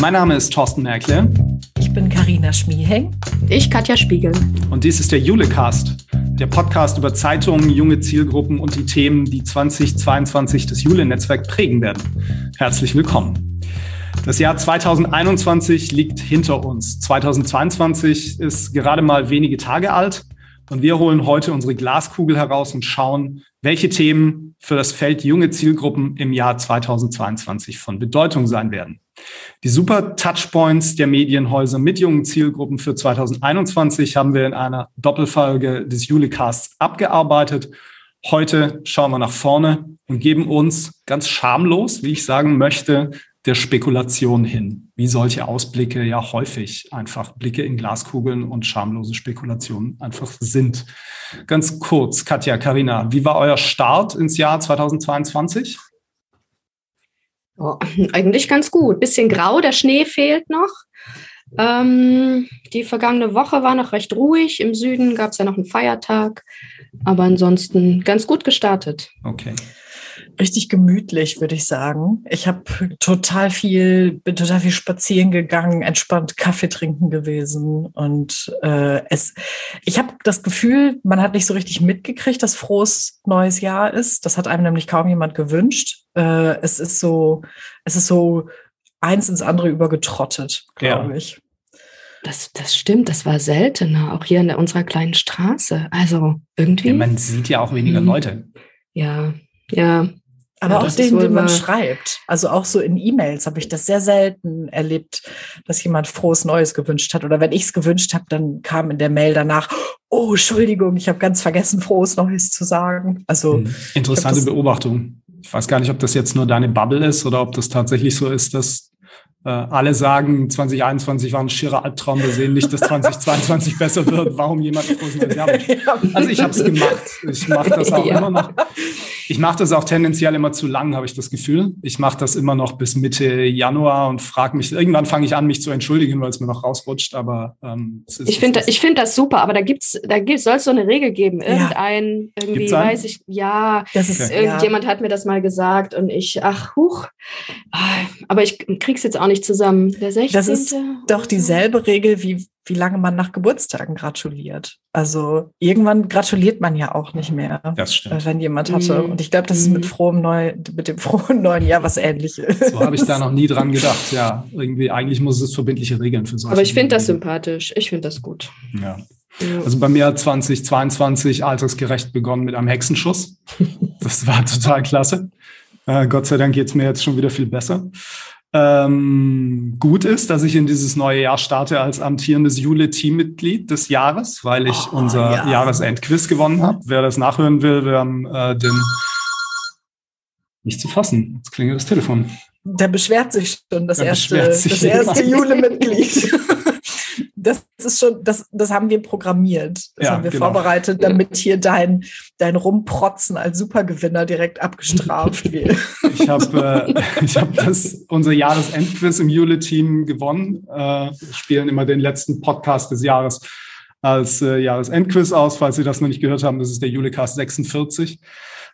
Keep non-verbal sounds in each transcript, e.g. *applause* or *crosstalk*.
Mein Name ist Thorsten Merkle. Ich bin Karina Schmieheng. Ich Katja Spiegel. Und dies ist der Julecast, der Podcast über Zeitungen, junge Zielgruppen und die Themen, die 2022 das Jule-Netzwerk prägen werden. Herzlich willkommen. Das Jahr 2021 liegt hinter uns. 2022 ist gerade mal wenige Tage alt und wir holen heute unsere Glaskugel heraus und schauen, welche Themen für das Feld junge Zielgruppen im Jahr 2022 von Bedeutung sein werden. Die super Touchpoints der Medienhäuser mit jungen Zielgruppen für 2021 haben wir in einer Doppelfolge des Julicasts abgearbeitet. Heute schauen wir nach vorne und geben uns ganz schamlos, wie ich sagen möchte, der Spekulation hin, wie solche Ausblicke ja häufig einfach Blicke in Glaskugeln und schamlose Spekulationen einfach sind. Ganz kurz, Katja, Karina, wie war euer Start ins Jahr 2022? Oh, eigentlich ganz gut. Bisschen grau, der Schnee fehlt noch. Ähm, die vergangene Woche war noch recht ruhig. Im Süden gab es ja noch einen Feiertag, aber ansonsten ganz gut gestartet. Okay richtig gemütlich, würde ich sagen. Ich habe total viel, bin total viel spazieren gegangen, entspannt Kaffee trinken gewesen und äh, es. Ich habe das Gefühl, man hat nicht so richtig mitgekriegt, dass frohes neues Jahr ist. Das hat einem nämlich kaum jemand gewünscht. Äh, es ist so, es ist so eins ins andere übergetrottet, glaube ja. ich. Das, das stimmt, das war seltener, auch hier in unserer kleinen Straße. Also irgendwie. Ja, man sieht ja auch weniger mhm. Leute. Ja, ja, aber ja, auch den, den man schreibt. Also auch so in E-Mails habe ich das sehr selten erlebt, dass jemand frohes Neues gewünscht hat. Oder wenn ich es gewünscht habe, dann kam in der Mail danach, oh, Entschuldigung, ich habe ganz vergessen, frohes Neues zu sagen. Also hm. interessante Beobachtung. Ich weiß gar nicht, ob das jetzt nur deine Bubble ist oder ob das tatsächlich so ist, dass alle sagen, 2021 war ein schierer Albtraum. Wir sehen nicht, dass 2022 *laughs* besser wird. Warum jemand Also ich habe es gemacht. Ich mache das auch ja. immer noch. Ich mache das auch tendenziell immer zu lang, habe ich das Gefühl. Ich mache das immer noch bis Mitte Januar und frage mich, irgendwann fange ich an, mich zu entschuldigen, weil es mir noch rausrutscht. Aber ähm, ist, ich finde ich finde das super, aber da gibt's, da gibt, soll es so eine Regel geben. Irgendein, ja. irgendwie, weiß ich, ja, das ist, okay. irgendjemand ja. hat mir das mal gesagt und ich, ach, huch. Ah, aber ich krieg's jetzt auch nicht zusammen. Der 16. Das ist doch dieselbe Regel wie wie lange man nach Geburtstagen gratuliert. Also irgendwann gratuliert man ja auch nicht mehr, das stimmt. wenn jemand hatte. Mhm. Und ich glaube, das ist mit mhm. frohem Neu mit dem *laughs* frohen neuen Jahr was ähnliches. So habe ich da noch nie dran gedacht. Ja, irgendwie eigentlich muss es verbindliche Regeln für solche. Aber ich finde das sympathisch. Ich finde das gut. Ja. Also bei mir hat 2022 altersgerecht begonnen mit einem Hexenschuss. *laughs* Das war total klasse. Äh, Gott sei Dank geht es mir jetzt schon wieder viel besser ähm, gut ist, dass ich in dieses neue Jahr starte als amtierendes Jule-Teammitglied des Jahres, weil ich oh, unser ja. Jahresendquiz gewonnen habe. Wer das nachhören will, wir haben äh, den nicht zu fassen. Jetzt klingelt das Telefon. Der beschwert sich schon, das Der erste, das erste Jule-Mitglied. *laughs* das ist schon, das, das haben wir programmiert. Das ja, haben wir genau. vorbereitet, damit hier dein, dein Rumprotzen als Supergewinner direkt abgestraft *laughs* wird. Ich habe äh, *laughs* ich hab das, unser Jahresendquiz im Jule-Team gewonnen. Äh, spielen immer den letzten Podcast des Jahres als äh, Jahresendquiz aus. Falls Sie das noch nicht gehört haben, das ist der Julecast 46.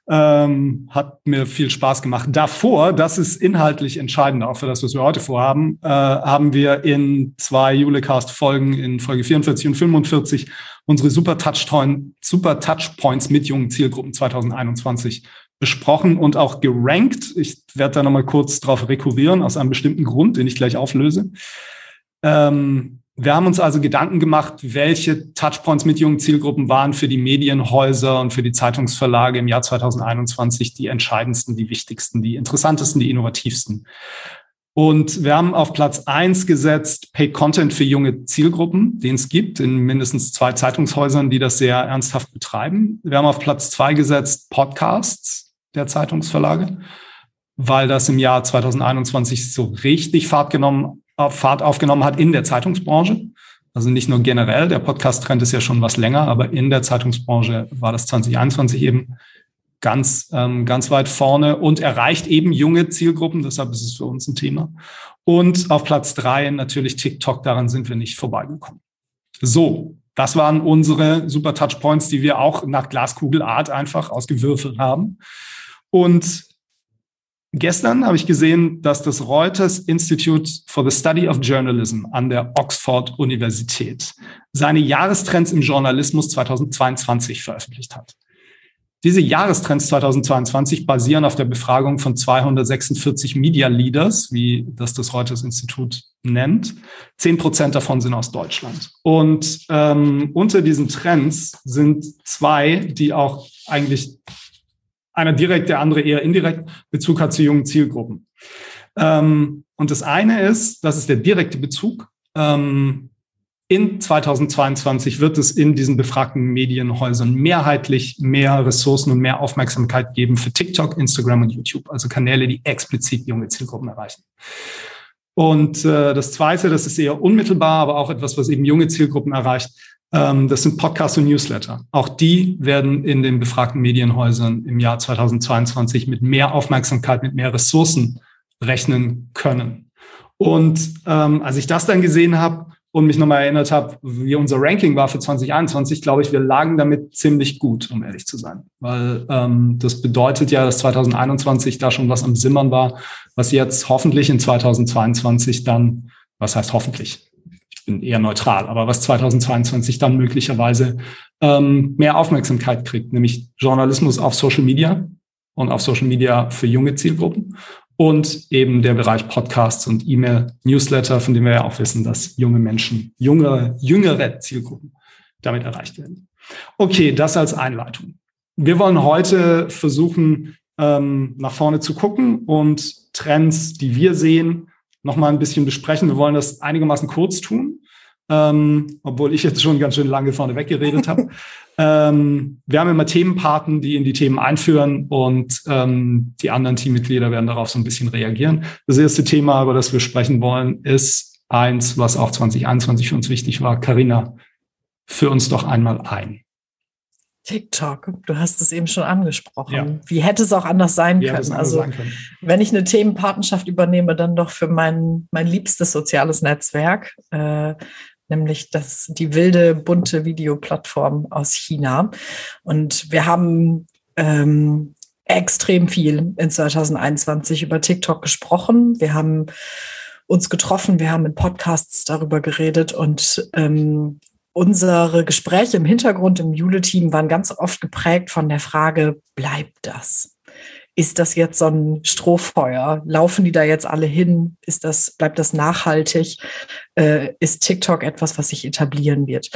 Ähm, hat mir viel Spaß gemacht. Davor, das ist inhaltlich entscheidend, auch für das, was wir heute vorhaben, äh, haben wir in zwei Julecast-Folgen, in Folge 44 und 45, unsere Super, Touchpoint, Super Touchpoints mit jungen Zielgruppen 2021 besprochen und auch gerankt. Ich werde da nochmal kurz drauf rekurrieren, aus einem bestimmten Grund, den ich gleich auflöse. Ähm, wir haben uns also Gedanken gemacht, welche Touchpoints mit jungen Zielgruppen waren für die Medienhäuser und für die Zeitungsverlage im Jahr 2021 die entscheidendsten, die wichtigsten, die interessantesten, die innovativsten. Und wir haben auf Platz eins gesetzt Paid Content für junge Zielgruppen, den es gibt in mindestens zwei Zeitungshäusern, die das sehr ernsthaft betreiben. Wir haben auf Platz zwei gesetzt Podcasts der Zeitungsverlage, weil das im Jahr 2021 so richtig Fahrt genommen Fahrt aufgenommen hat in der Zeitungsbranche. Also nicht nur generell, der Podcast-Trend ist ja schon was länger, aber in der Zeitungsbranche war das 2021 eben ganz, ähm, ganz weit vorne und erreicht eben junge Zielgruppen. Deshalb ist es für uns ein Thema. Und auf Platz drei natürlich TikTok. Daran sind wir nicht vorbeigekommen. So, das waren unsere Super Touchpoints, die wir auch nach Glaskugelart einfach ausgewürfelt haben. Und Gestern habe ich gesehen, dass das Reuters Institute for the Study of Journalism an der Oxford Universität seine Jahrestrends im Journalismus 2022 veröffentlicht hat. Diese Jahrestrends 2022 basieren auf der Befragung von 246 Media Leaders, wie das das Reuters Institut nennt. Zehn Prozent davon sind aus Deutschland. Und ähm, unter diesen Trends sind zwei, die auch eigentlich einer direkt, der andere eher indirekt Bezug hat zu jungen Zielgruppen. Ähm, und das eine ist, das ist der direkte Bezug. Ähm, in 2022 wird es in diesen befragten Medienhäusern mehrheitlich mehr Ressourcen und mehr Aufmerksamkeit geben für TikTok, Instagram und YouTube, also Kanäle, die explizit junge Zielgruppen erreichen. Und äh, das Zweite, das ist eher unmittelbar, aber auch etwas, was eben junge Zielgruppen erreicht, das sind Podcasts und Newsletter. Auch die werden in den befragten Medienhäusern im Jahr 2022 mit mehr Aufmerksamkeit, mit mehr Ressourcen rechnen können. Und ähm, als ich das dann gesehen habe und mich nochmal erinnert habe, wie unser Ranking war für 2021, glaube ich, wir lagen damit ziemlich gut, um ehrlich zu sein. Weil ähm, das bedeutet ja, dass 2021 da schon was am Simmern war, was jetzt hoffentlich in 2022 dann, was heißt hoffentlich, bin eher neutral, aber was 2022 dann möglicherweise ähm, mehr Aufmerksamkeit kriegt, nämlich Journalismus auf Social Media und auf Social Media für junge Zielgruppen und eben der Bereich Podcasts und E-Mail-Newsletter, von dem wir ja auch wissen, dass junge Menschen, junge, jüngere Zielgruppen damit erreicht werden. Okay, das als Einleitung. Wir wollen heute versuchen, ähm, nach vorne zu gucken und Trends, die wir sehen, nochmal ein bisschen besprechen. Wir wollen das einigermaßen kurz tun, ähm, obwohl ich jetzt schon ganz schön lange vorne weggeredet habe. *laughs* ähm, wir haben immer Themenpaten, die in die Themen einführen und ähm, die anderen Teammitglieder werden darauf so ein bisschen reagieren. Das erste Thema, über das wir sprechen wollen, ist eins, was auch 2021 für uns wichtig war. Carina, führ uns doch einmal ein. TikTok, du hast es eben schon angesprochen. Ja. Wie hätte es auch anders sein Wie können? Also, können. wenn ich eine Themenpartnerschaft übernehme, dann doch für mein, mein liebstes soziales Netzwerk, äh, nämlich das, die wilde, bunte Videoplattform aus China. Und wir haben ähm, extrem viel in 2021 über TikTok gesprochen. Wir haben uns getroffen, wir haben in Podcasts darüber geredet und ähm, unsere Gespräche im Hintergrund im Jule-Team waren ganz oft geprägt von der Frage, bleibt das? Ist das jetzt so ein Strohfeuer? Laufen die da jetzt alle hin? Ist das, bleibt das nachhaltig? Äh, ist TikTok etwas, was sich etablieren wird?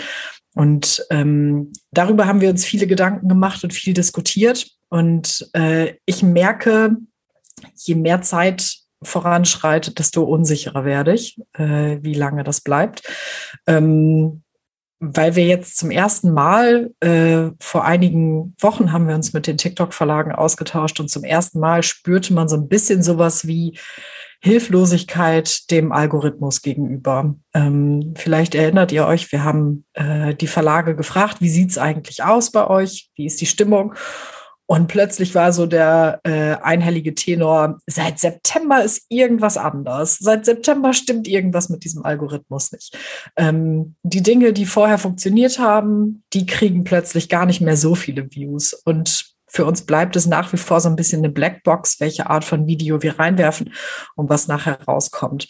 Und ähm, darüber haben wir uns viele Gedanken gemacht und viel diskutiert. Und äh, ich merke, je mehr Zeit voranschreitet, desto unsicherer werde ich, äh, wie lange das bleibt. Ähm, weil wir jetzt zum ersten Mal äh, vor einigen Wochen haben wir uns mit den TikTok-Verlagen ausgetauscht und zum ersten Mal spürte man so ein bisschen sowas wie Hilflosigkeit dem Algorithmus gegenüber. Ähm, vielleicht erinnert ihr euch, wir haben äh, die Verlage gefragt, wie sieht's eigentlich aus bei euch? Wie ist die Stimmung? Und plötzlich war so der äh, einhellige Tenor, seit September ist irgendwas anders. Seit September stimmt irgendwas mit diesem Algorithmus nicht. Ähm, die Dinge, die vorher funktioniert haben, die kriegen plötzlich gar nicht mehr so viele Views. Und für uns bleibt es nach wie vor so ein bisschen eine Blackbox, welche Art von Video wir reinwerfen und was nachher rauskommt.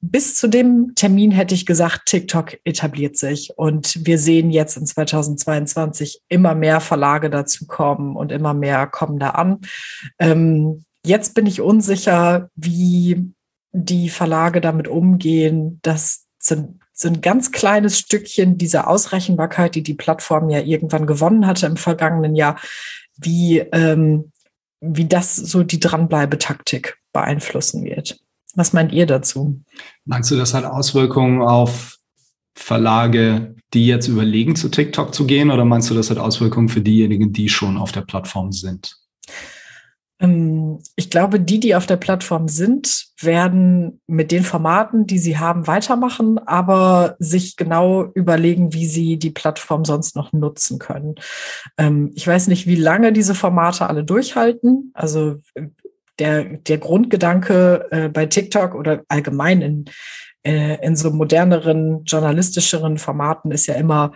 Bis zu dem Termin hätte ich gesagt, TikTok etabliert sich und wir sehen jetzt in 2022 immer mehr Verlage dazu kommen und immer mehr kommen da an. Ähm, jetzt bin ich unsicher, wie die Verlage damit umgehen, dass sind so ein ganz kleines Stückchen dieser Ausrechenbarkeit, die die Plattform ja irgendwann gewonnen hatte im vergangenen Jahr, wie, ähm, wie das so die Dranbleibetaktik beeinflussen wird. Was meint ihr dazu? Meinst du, das hat Auswirkungen auf Verlage, die jetzt überlegen, zu TikTok zu gehen, oder meinst du, das hat Auswirkungen für diejenigen, die schon auf der Plattform sind? Ähm, ich glaube, die, die auf der Plattform sind, werden mit den Formaten, die sie haben, weitermachen, aber sich genau überlegen, wie sie die Plattform sonst noch nutzen können. Ähm, ich weiß nicht, wie lange diese Formate alle durchhalten. Also der, der Grundgedanke äh, bei TikTok oder allgemein in, äh, in so moderneren, journalistischeren Formaten ist ja immer,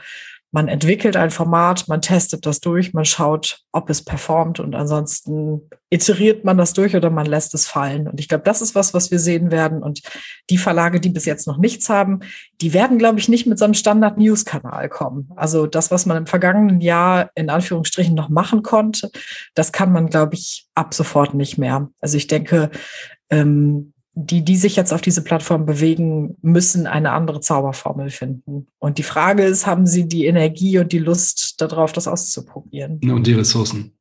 man entwickelt ein Format, man testet das durch, man schaut, ob es performt und ansonsten iteriert man das durch oder man lässt es fallen. Und ich glaube, das ist was, was wir sehen werden. Und die Verlage, die bis jetzt noch nichts haben, die werden, glaube ich, nicht mit so einem Standard-News-Kanal kommen. Also das, was man im vergangenen Jahr in Anführungsstrichen noch machen konnte, das kann man, glaube ich, ab sofort nicht mehr. Also ich denke, ähm, die, die sich jetzt auf diese Plattform bewegen, müssen eine andere Zauberformel finden. Und die Frage ist, haben sie die Energie und die Lust darauf, das auszuprobieren? Und die Ressourcen.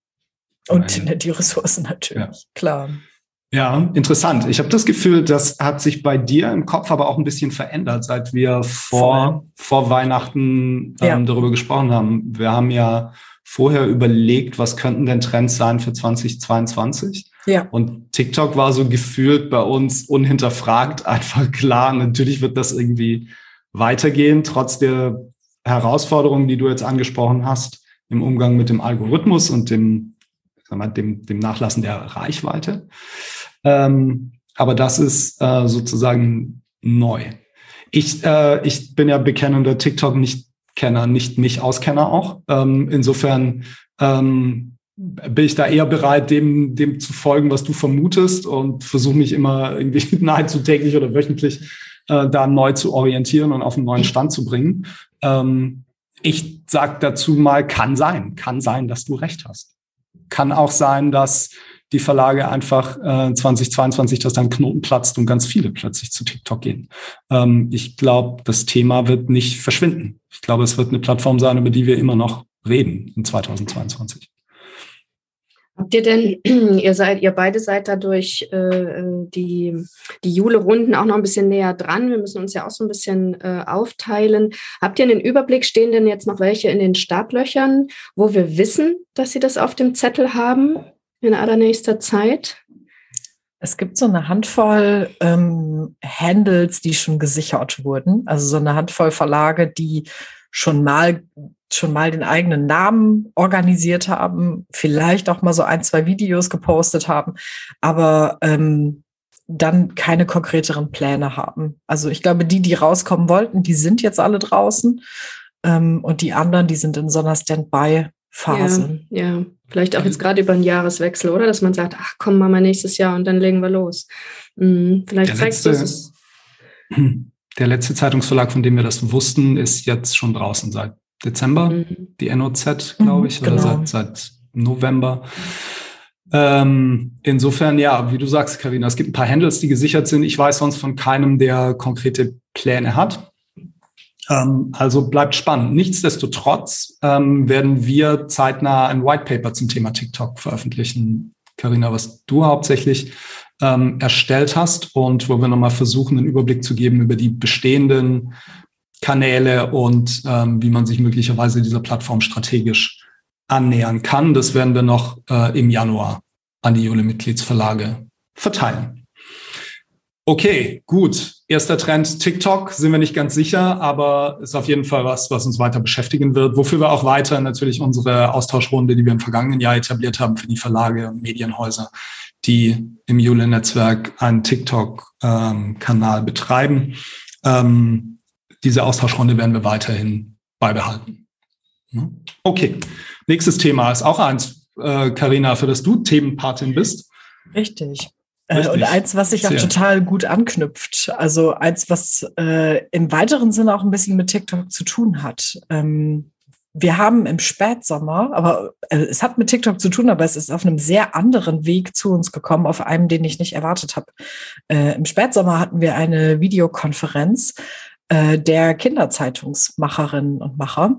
Und Nein. die Ressourcen natürlich, ja. klar. Ja, interessant. Ich habe das Gefühl, das hat sich bei dir im Kopf aber auch ein bisschen verändert, seit wir vor, vor Weihnachten ähm, ja. darüber gesprochen haben. Wir haben ja vorher überlegt, was könnten denn Trends sein für 2022? Ja. Und TikTok war so gefühlt bei uns unhinterfragt einfach klar. Natürlich wird das irgendwie weitergehen, trotz der Herausforderungen, die du jetzt angesprochen hast, im Umgang mit dem Algorithmus und dem, mal, dem, dem Nachlassen der Reichweite. Ähm, aber das ist äh, sozusagen neu. Ich, äh, ich bin ja bekennender TikTok nicht Kenner, nicht mich Auskenner auch. Ähm, insofern ähm, bin ich da eher bereit, dem, dem zu folgen, was du vermutest und versuche mich immer irgendwie *laughs* nahezu täglich oder wöchentlich äh, da neu zu orientieren und auf einen neuen Stand zu bringen. Ähm, ich sag dazu mal, kann sein, kann sein, dass du recht hast. Kann auch sein, dass die Verlage einfach äh, 2022, dass dann Knoten platzt und ganz viele plötzlich zu TikTok gehen. Ähm, ich glaube, das Thema wird nicht verschwinden. Ich glaube, es wird eine Plattform sein, über die wir immer noch reden in 2022. Habt ihr denn, *clears throat* ihr seid, ihr beide seid dadurch äh, die, die Jule-Runden auch noch ein bisschen näher dran. Wir müssen uns ja auch so ein bisschen äh, aufteilen. Habt ihr einen Überblick, stehen denn jetzt noch welche in den Startlöchern, wo wir wissen, dass sie das auf dem Zettel haben? in allernächster Zeit? Es gibt so eine Handvoll ähm, Handles, die schon gesichert wurden. Also so eine Handvoll Verlage, die schon mal schon mal den eigenen Namen organisiert haben, vielleicht auch mal so ein, zwei Videos gepostet haben, aber ähm, dann keine konkreteren Pläne haben. Also ich glaube, die, die rauskommen wollten, die sind jetzt alle draußen ähm, und die anderen, die sind in so einer Standby Phase. Ja, ja. vielleicht auch jetzt gerade über einen Jahreswechsel, oder? Dass man sagt, ach komm, machen wir nächstes Jahr und dann legen wir los. Mhm. Vielleicht zeigst du es. Der letzte Zeitungsverlag, von dem wir das wussten, ist jetzt schon draußen seit Dezember. Mhm. Die NOZ, glaube ich, mhm, genau. oder seit, seit November. Ähm, insofern, ja, wie du sagst, Karina, es gibt ein paar Handles, die gesichert sind. Ich weiß sonst von keinem, der konkrete Pläne hat. Ähm, also bleibt spannend. Nichtsdestotrotz ähm, werden wir zeitnah ein White Paper zum Thema TikTok veröffentlichen. Karina, was du hauptsächlich ähm, erstellt hast und wo wir nochmal versuchen, einen Überblick zu geben über die bestehenden Kanäle und ähm, wie man sich möglicherweise dieser Plattform strategisch annähern kann. Das werden wir noch äh, im Januar an die Jule-Mitgliedsverlage verteilen. Okay, gut. Erster Trend TikTok, sind wir nicht ganz sicher, aber ist auf jeden Fall was, was uns weiter beschäftigen wird, wofür wir auch weiter natürlich unsere Austauschrunde, die wir im vergangenen Jahr etabliert haben für die Verlage und Medienhäuser, die im Jule-Netzwerk einen TikTok-Kanal ähm, betreiben. Ähm, diese Austauschrunde werden wir weiterhin beibehalten. Okay, nächstes Thema ist auch eins, Karina, äh, für das du Themenpatin bist. Richtig. Äh, und eins, was sich auch Sehr. total gut anknüpft. Also eins, was äh, im weiteren Sinne auch ein bisschen mit TikTok zu tun hat. Ähm, wir haben im Spätsommer, aber äh, es hat mit TikTok zu tun, aber es ist auf einem sehr anderen Weg zu uns gekommen, auf einem, den ich nicht erwartet habe. Äh, Im Spätsommer hatten wir eine Videokonferenz äh, der Kinderzeitungsmacherinnen und Macher.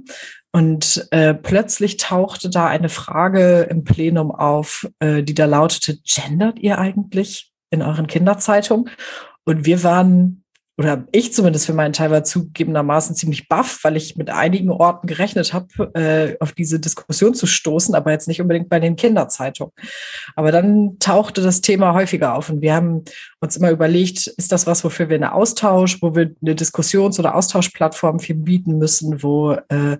Und äh, plötzlich tauchte da eine Frage im Plenum auf, äh, die da lautete, gendert ihr eigentlich in euren Kinderzeitungen? Und wir waren oder ich zumindest für meinen Teil war zugegebenermaßen ziemlich baff, weil ich mit einigen Orten gerechnet habe, äh, auf diese Diskussion zu stoßen, aber jetzt nicht unbedingt bei den Kinderzeitungen. Aber dann tauchte das Thema häufiger auf und wir haben uns immer überlegt, ist das was, wofür wir eine Austausch, wo wir eine Diskussions- oder Austauschplattform für bieten müssen, wo, äh,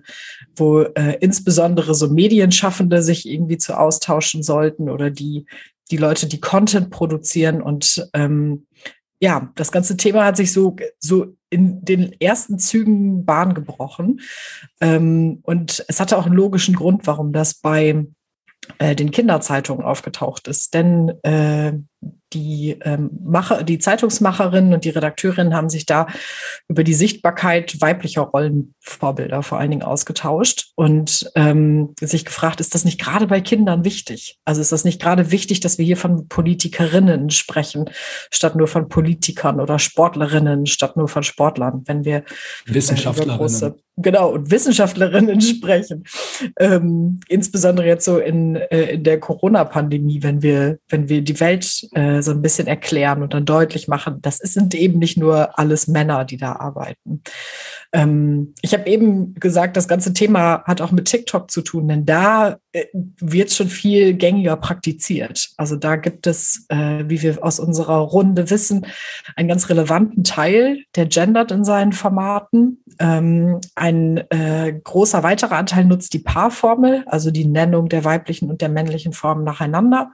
wo äh, insbesondere so Medienschaffende sich irgendwie zu austauschen sollten oder die, die Leute, die Content produzieren und ähm, ja, das ganze Thema hat sich so, so in den ersten Zügen Bahn gebrochen. Ähm, und es hatte auch einen logischen Grund, warum das bei äh, den Kinderzeitungen aufgetaucht ist. Denn äh, die, ähm, Macher, die Zeitungsmacherinnen und die Redakteurinnen haben sich da über die Sichtbarkeit weiblicher Rollenvorbilder vor allen Dingen ausgetauscht und ähm, sich gefragt, ist das nicht gerade bei Kindern wichtig? Also ist das nicht gerade wichtig, dass wir hier von Politikerinnen sprechen, statt nur von Politikern oder Sportlerinnen, statt nur von Sportlern, wenn wir Wissenschaftlerinnen. Große, genau, und Wissenschaftlerinnen *laughs* sprechen. Ähm, insbesondere jetzt so in, äh, in der Corona-Pandemie, wenn wir, wenn wir die Welt äh, so ein bisschen erklären und dann deutlich machen, das sind eben nicht nur alles Männer, die da arbeiten. Ähm, ich habe eben gesagt, das ganze Thema hat auch mit TikTok zu tun, denn da äh, wird schon viel gängiger praktiziert. Also da gibt es, äh, wie wir aus unserer Runde wissen, einen ganz relevanten Teil, der gendert in seinen Formaten. Ähm, ein äh, großer weiterer Anteil nutzt die Paarformel, also die Nennung der weiblichen und der männlichen Formen nacheinander.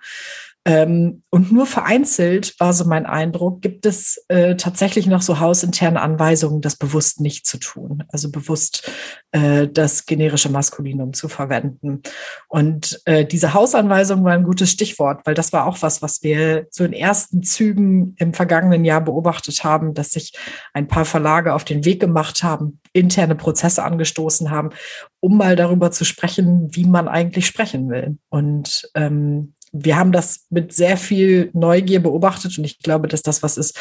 Ähm, und nur vereinzelt, war so mein Eindruck, gibt es äh, tatsächlich noch so hausinterne Anweisungen, das bewusst nicht zu tun. Also bewusst äh, das generische Maskulinum zu verwenden. Und äh, diese Hausanweisung war ein gutes Stichwort, weil das war auch was, was wir so in ersten Zügen im vergangenen Jahr beobachtet haben, dass sich ein paar Verlage auf den Weg gemacht haben, interne Prozesse angestoßen haben, um mal darüber zu sprechen, wie man eigentlich sprechen will. Und ähm, wir haben das mit sehr viel Neugier beobachtet und ich glaube, dass das was ist,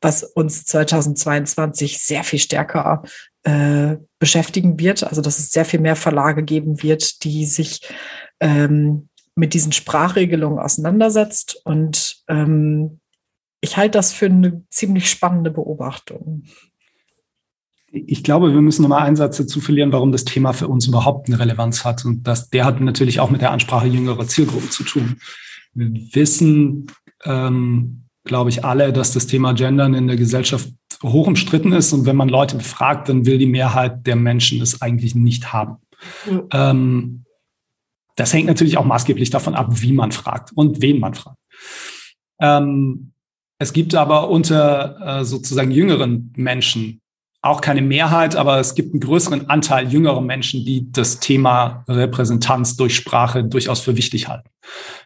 was uns 2022 sehr viel stärker äh, beschäftigen wird. Also dass es sehr viel mehr Verlage geben wird, die sich ähm, mit diesen Sprachregelungen auseinandersetzt. Und ähm, ich halte das für eine ziemlich spannende Beobachtung. Ich glaube, wir müssen nochmal einen Satz dazu verlieren, warum das Thema für uns überhaupt eine Relevanz hat. Und das, der hat natürlich auch mit der Ansprache jüngerer Zielgruppen zu tun. Wir wissen, ähm, glaube ich, alle, dass das Thema Gendern in der Gesellschaft hoch umstritten ist. Und wenn man Leute befragt, dann will die Mehrheit der Menschen es eigentlich nicht haben. Mhm. Ähm, das hängt natürlich auch maßgeblich davon ab, wie man fragt und wen man fragt. Ähm, es gibt aber unter äh, sozusagen jüngeren Menschen auch keine Mehrheit, aber es gibt einen größeren Anteil jüngerer Menschen, die das Thema Repräsentanz durch Sprache durchaus für wichtig halten.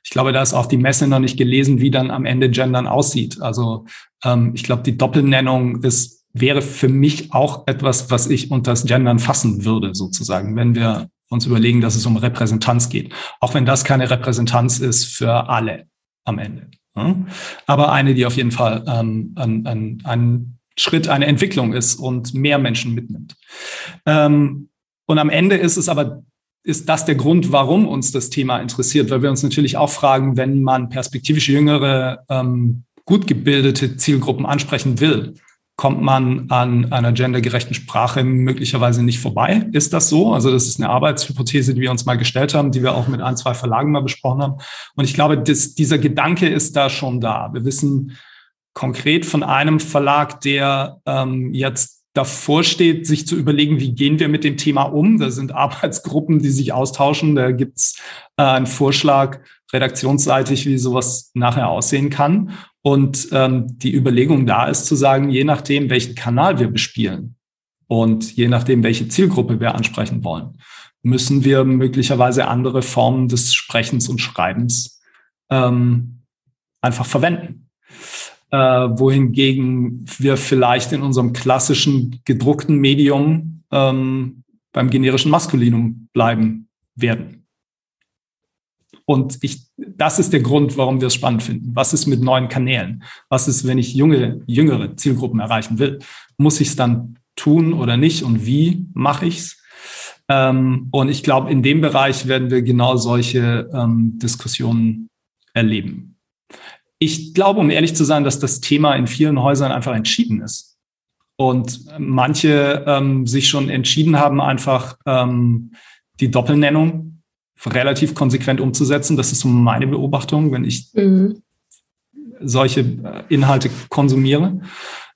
Ich glaube, da ist auch die Messe noch nicht gelesen, wie dann am Ende Gendern aussieht. Also ähm, ich glaube, die Doppelnennung ist, wäre für mich auch etwas, was ich unter das Gendern fassen würde, sozusagen, wenn wir uns überlegen, dass es um Repräsentanz geht. Auch wenn das keine Repräsentanz ist für alle am Ende. Aber eine, die auf jeden Fall ähm, ein, ein, ein Schritt eine Entwicklung ist und mehr Menschen mitnimmt. Ähm, und am Ende ist es aber, ist das der Grund, warum uns das Thema interessiert, weil wir uns natürlich auch fragen, wenn man perspektivisch jüngere, ähm, gut gebildete Zielgruppen ansprechen will, kommt man an einer gendergerechten Sprache möglicherweise nicht vorbei. Ist das so? Also das ist eine Arbeitshypothese, die wir uns mal gestellt haben, die wir auch mit ein, zwei Verlagen mal besprochen haben. Und ich glaube, das, dieser Gedanke ist da schon da. Wir wissen, konkret von einem Verlag, der ähm, jetzt davor steht, sich zu überlegen, wie gehen wir mit dem Thema um. Da sind Arbeitsgruppen, die sich austauschen. Da gibt's äh, einen Vorschlag redaktionsseitig, wie sowas nachher aussehen kann. Und ähm, die Überlegung da ist zu sagen, je nachdem, welchen Kanal wir bespielen und je nachdem, welche Zielgruppe wir ansprechen wollen, müssen wir möglicherweise andere Formen des Sprechens und Schreibens ähm, einfach verwenden äh, wohingegen wir vielleicht in unserem klassischen gedruckten Medium ähm, beim generischen Maskulinum bleiben werden. Und ich, das ist der Grund, warum wir es spannend finden. Was ist mit neuen Kanälen? Was ist, wenn ich junge, jüngere Zielgruppen erreichen will? Muss ich es dann tun oder nicht? Und wie mache ich es? Ähm, und ich glaube, in dem Bereich werden wir genau solche ähm, Diskussionen erleben. Ich glaube, um ehrlich zu sein, dass das Thema in vielen Häusern einfach entschieden ist. Und manche ähm, sich schon entschieden haben, einfach ähm, die Doppelnennung relativ konsequent umzusetzen. Das ist so meine Beobachtung, wenn ich mhm. solche äh, Inhalte konsumiere.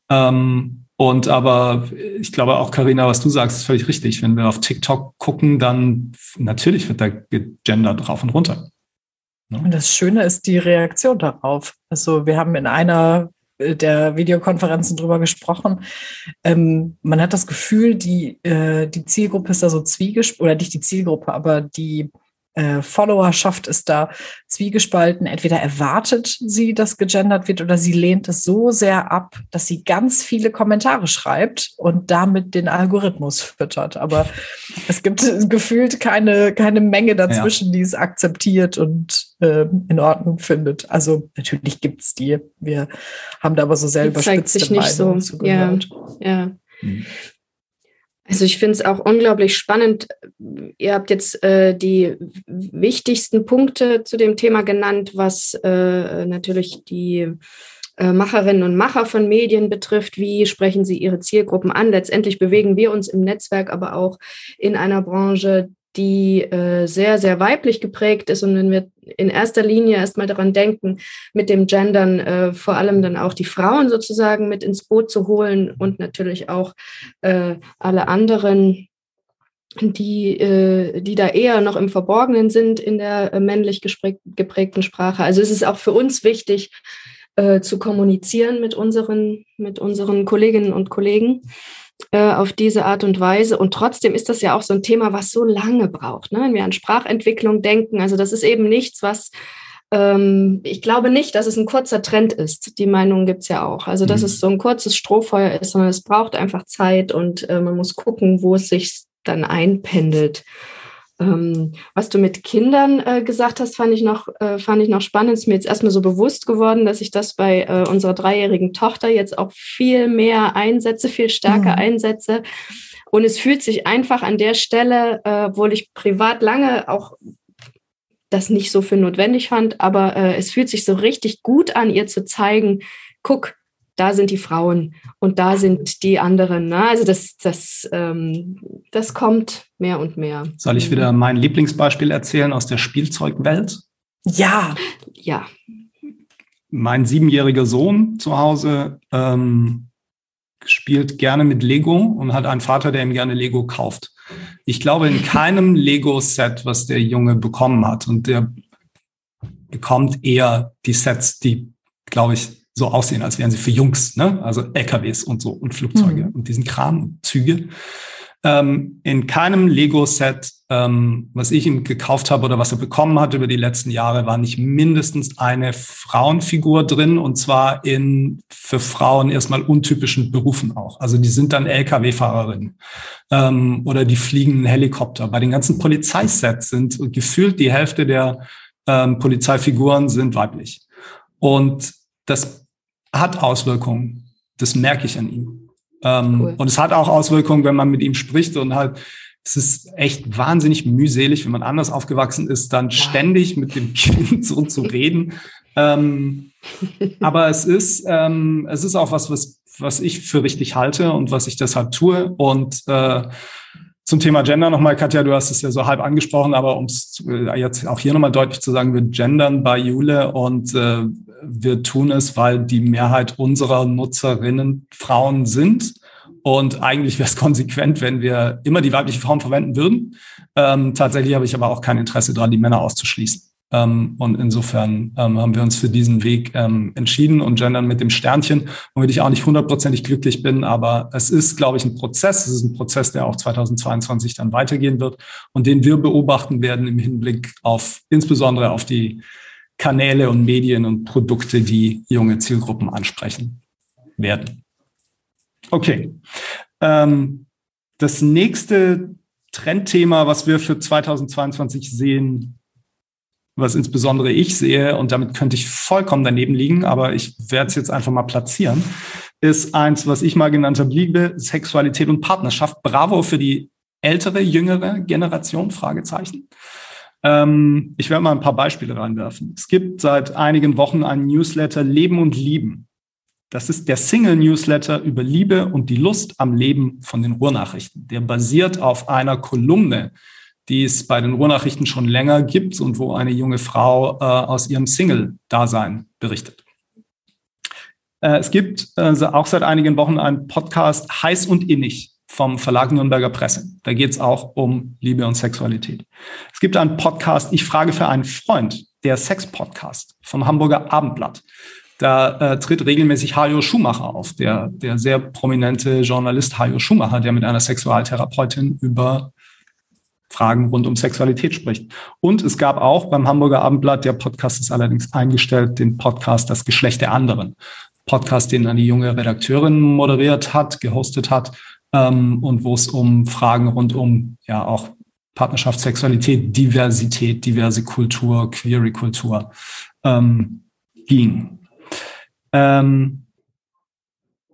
Ähm, und aber ich glaube auch, Karina, was du sagst, ist völlig richtig. Wenn wir auf TikTok gucken, dann natürlich wird da gegendert drauf und runter. Ne? Und das Schöne ist die Reaktion darauf. Also wir haben in einer der Videokonferenzen drüber gesprochen. Ähm, man hat das Gefühl, die, äh, die Zielgruppe ist da so zwiegespalten, oder nicht die Zielgruppe, aber die äh, Followerschaft ist da zwiegespalten. Entweder erwartet sie, dass gegendert wird, oder sie lehnt es so sehr ab, dass sie ganz viele Kommentare schreibt und damit den Algorithmus füttert. Aber *laughs* es gibt gefühlt keine, keine Menge dazwischen, ja. die es akzeptiert und äh, in Ordnung findet. Also natürlich gibt es die. Wir haben da aber so selber sich nicht so. Ja, ja. Hm. Also ich finde es auch unglaublich spannend. Ihr habt jetzt äh, die wichtigsten Punkte zu dem Thema genannt, was äh, natürlich die äh, Macherinnen und Macher von Medien betrifft. Wie sprechen sie ihre Zielgruppen an? Letztendlich bewegen wir uns im Netzwerk, aber auch in einer Branche, die äh, sehr, sehr weiblich geprägt ist. Und wenn wir in erster Linie erstmal daran denken, mit dem Gendern äh, vor allem dann auch die Frauen sozusagen mit ins Boot zu holen und natürlich auch äh, alle anderen, die, äh, die da eher noch im Verborgenen sind in der äh, männlich geprägten Sprache. Also es ist auch für uns wichtig, äh, zu kommunizieren mit unseren, mit unseren Kolleginnen und Kollegen äh, auf diese Art und Weise. Und trotzdem ist das ja auch so ein Thema, was so lange braucht. Ne? Wenn wir an Sprachentwicklung denken, also das ist eben nichts, was ähm, ich glaube nicht, dass es ein kurzer Trend ist. Die Meinung gibt es ja auch. Also, dass mhm. es so ein kurzes Strohfeuer ist, sondern es braucht einfach Zeit und äh, man muss gucken, wo es sich dann einpendelt. Ähm, was du mit Kindern äh, gesagt hast, fand ich noch, äh, fand ich noch spannend. Ist mir jetzt erstmal so bewusst geworden, dass ich das bei äh, unserer dreijährigen Tochter jetzt auch viel mehr einsetze, viel stärker mhm. einsetze. Und es fühlt sich einfach an der Stelle, äh, obwohl ich privat lange auch das nicht so für notwendig fand, aber äh, es fühlt sich so richtig gut an, ihr zu zeigen, guck, da sind die Frauen und da sind die anderen. Ne? Also das, das, ähm, das kommt mehr und mehr. Soll ich wieder mein Lieblingsbeispiel erzählen aus der Spielzeugwelt? Ja. Ja. Mein siebenjähriger Sohn zu Hause ähm, spielt gerne mit Lego und hat einen Vater, der ihm gerne Lego kauft. Ich glaube, in *laughs* keinem Lego-Set, was der Junge bekommen hat, und der bekommt eher die Sets, die, glaube ich, so aussehen, als wären sie für Jungs, ne? also LKWs und so und Flugzeuge mhm. und diesen Kram, Züge. Ähm, in keinem Lego-Set, ähm, was ich ihm gekauft habe oder was er bekommen hat über die letzten Jahre, war nicht mindestens eine Frauenfigur drin und zwar in für Frauen erstmal untypischen Berufen auch. Also die sind dann Lkw-Fahrerinnen ähm, oder die fliegen Helikopter. Bei den ganzen Polizeisets sind gefühlt die Hälfte der ähm, Polizeifiguren sind weiblich. Und das hat Auswirkungen. Das merke ich an ihm. Ähm, cool. Und es hat auch Auswirkungen, wenn man mit ihm spricht und halt, es ist echt wahnsinnig mühselig, wenn man anders aufgewachsen ist, dann ja. ständig mit dem *laughs* Kind so zu reden. Ähm, aber es ist, ähm, es ist auch was, was, was ich für richtig halte und was ich deshalb tue. Und äh, zum Thema Gender nochmal, Katja, du hast es ja so halb angesprochen, aber um es äh, jetzt auch hier nochmal deutlich zu sagen, wir gendern bei Jule und äh, wir tun es, weil die Mehrheit unserer Nutzerinnen Frauen sind. Und eigentlich wäre es *laughs* konsequent, wenn wir immer die weibliche Form verwenden würden. Ähm, tatsächlich habe ich aber auch kein Interesse daran, die Männer auszuschließen. Ähm, und insofern ähm, haben wir uns für diesen Weg ähm, entschieden und gendern mit dem Sternchen, womit ich auch nicht hundertprozentig glücklich bin. Aber es ist, glaube ich, ein Prozess. Es ist ein Prozess, der auch 2022 dann weitergehen wird und den wir beobachten werden im Hinblick auf insbesondere auf die Kanäle und Medien und Produkte, die junge Zielgruppen ansprechen werden. Okay. Ähm, das nächste Trendthema, was wir für 2022 sehen, was insbesondere ich sehe, und damit könnte ich vollkommen daneben liegen, aber ich werde es jetzt einfach mal platzieren, ist eins, was ich mal genannt habe, Liebe, Sexualität und Partnerschaft. Bravo für die ältere, jüngere Generation, Fragezeichen. Ähm, ich werde mal ein paar Beispiele reinwerfen. Es gibt seit einigen Wochen einen Newsletter Leben und Lieben. Das ist der Single-Newsletter über Liebe und die Lust am Leben von den Ruhrnachrichten. Der basiert auf einer Kolumne, die es bei den Ruhrnachrichten schon länger gibt und wo eine junge Frau äh, aus ihrem Single-Dasein berichtet. Äh, es gibt äh, auch seit einigen Wochen einen Podcast Heiß und Innig vom Verlag Nürnberger Presse. Da geht es auch um Liebe und Sexualität. Es gibt einen Podcast, Ich frage für einen Freund, der Sex-Podcast vom Hamburger Abendblatt. da äh, tritt regelmäßig Hajo Schumacher auf, der, der sehr prominente Journalist Hajo Schumacher, der mit einer Sexualtherapeutin über Fragen rund um Sexualität spricht. Und es gab auch beim Hamburger Abendblatt, der Podcast ist allerdings eingestellt, den Podcast Das Geschlecht der anderen. Podcast, den eine junge Redakteurin moderiert hat, gehostet hat, ähm, und wo es um Fragen rund um ja auch Partnerschaft, Sexualität, Diversität, diverse Kultur, queere Kultur ähm, ging. Ähm,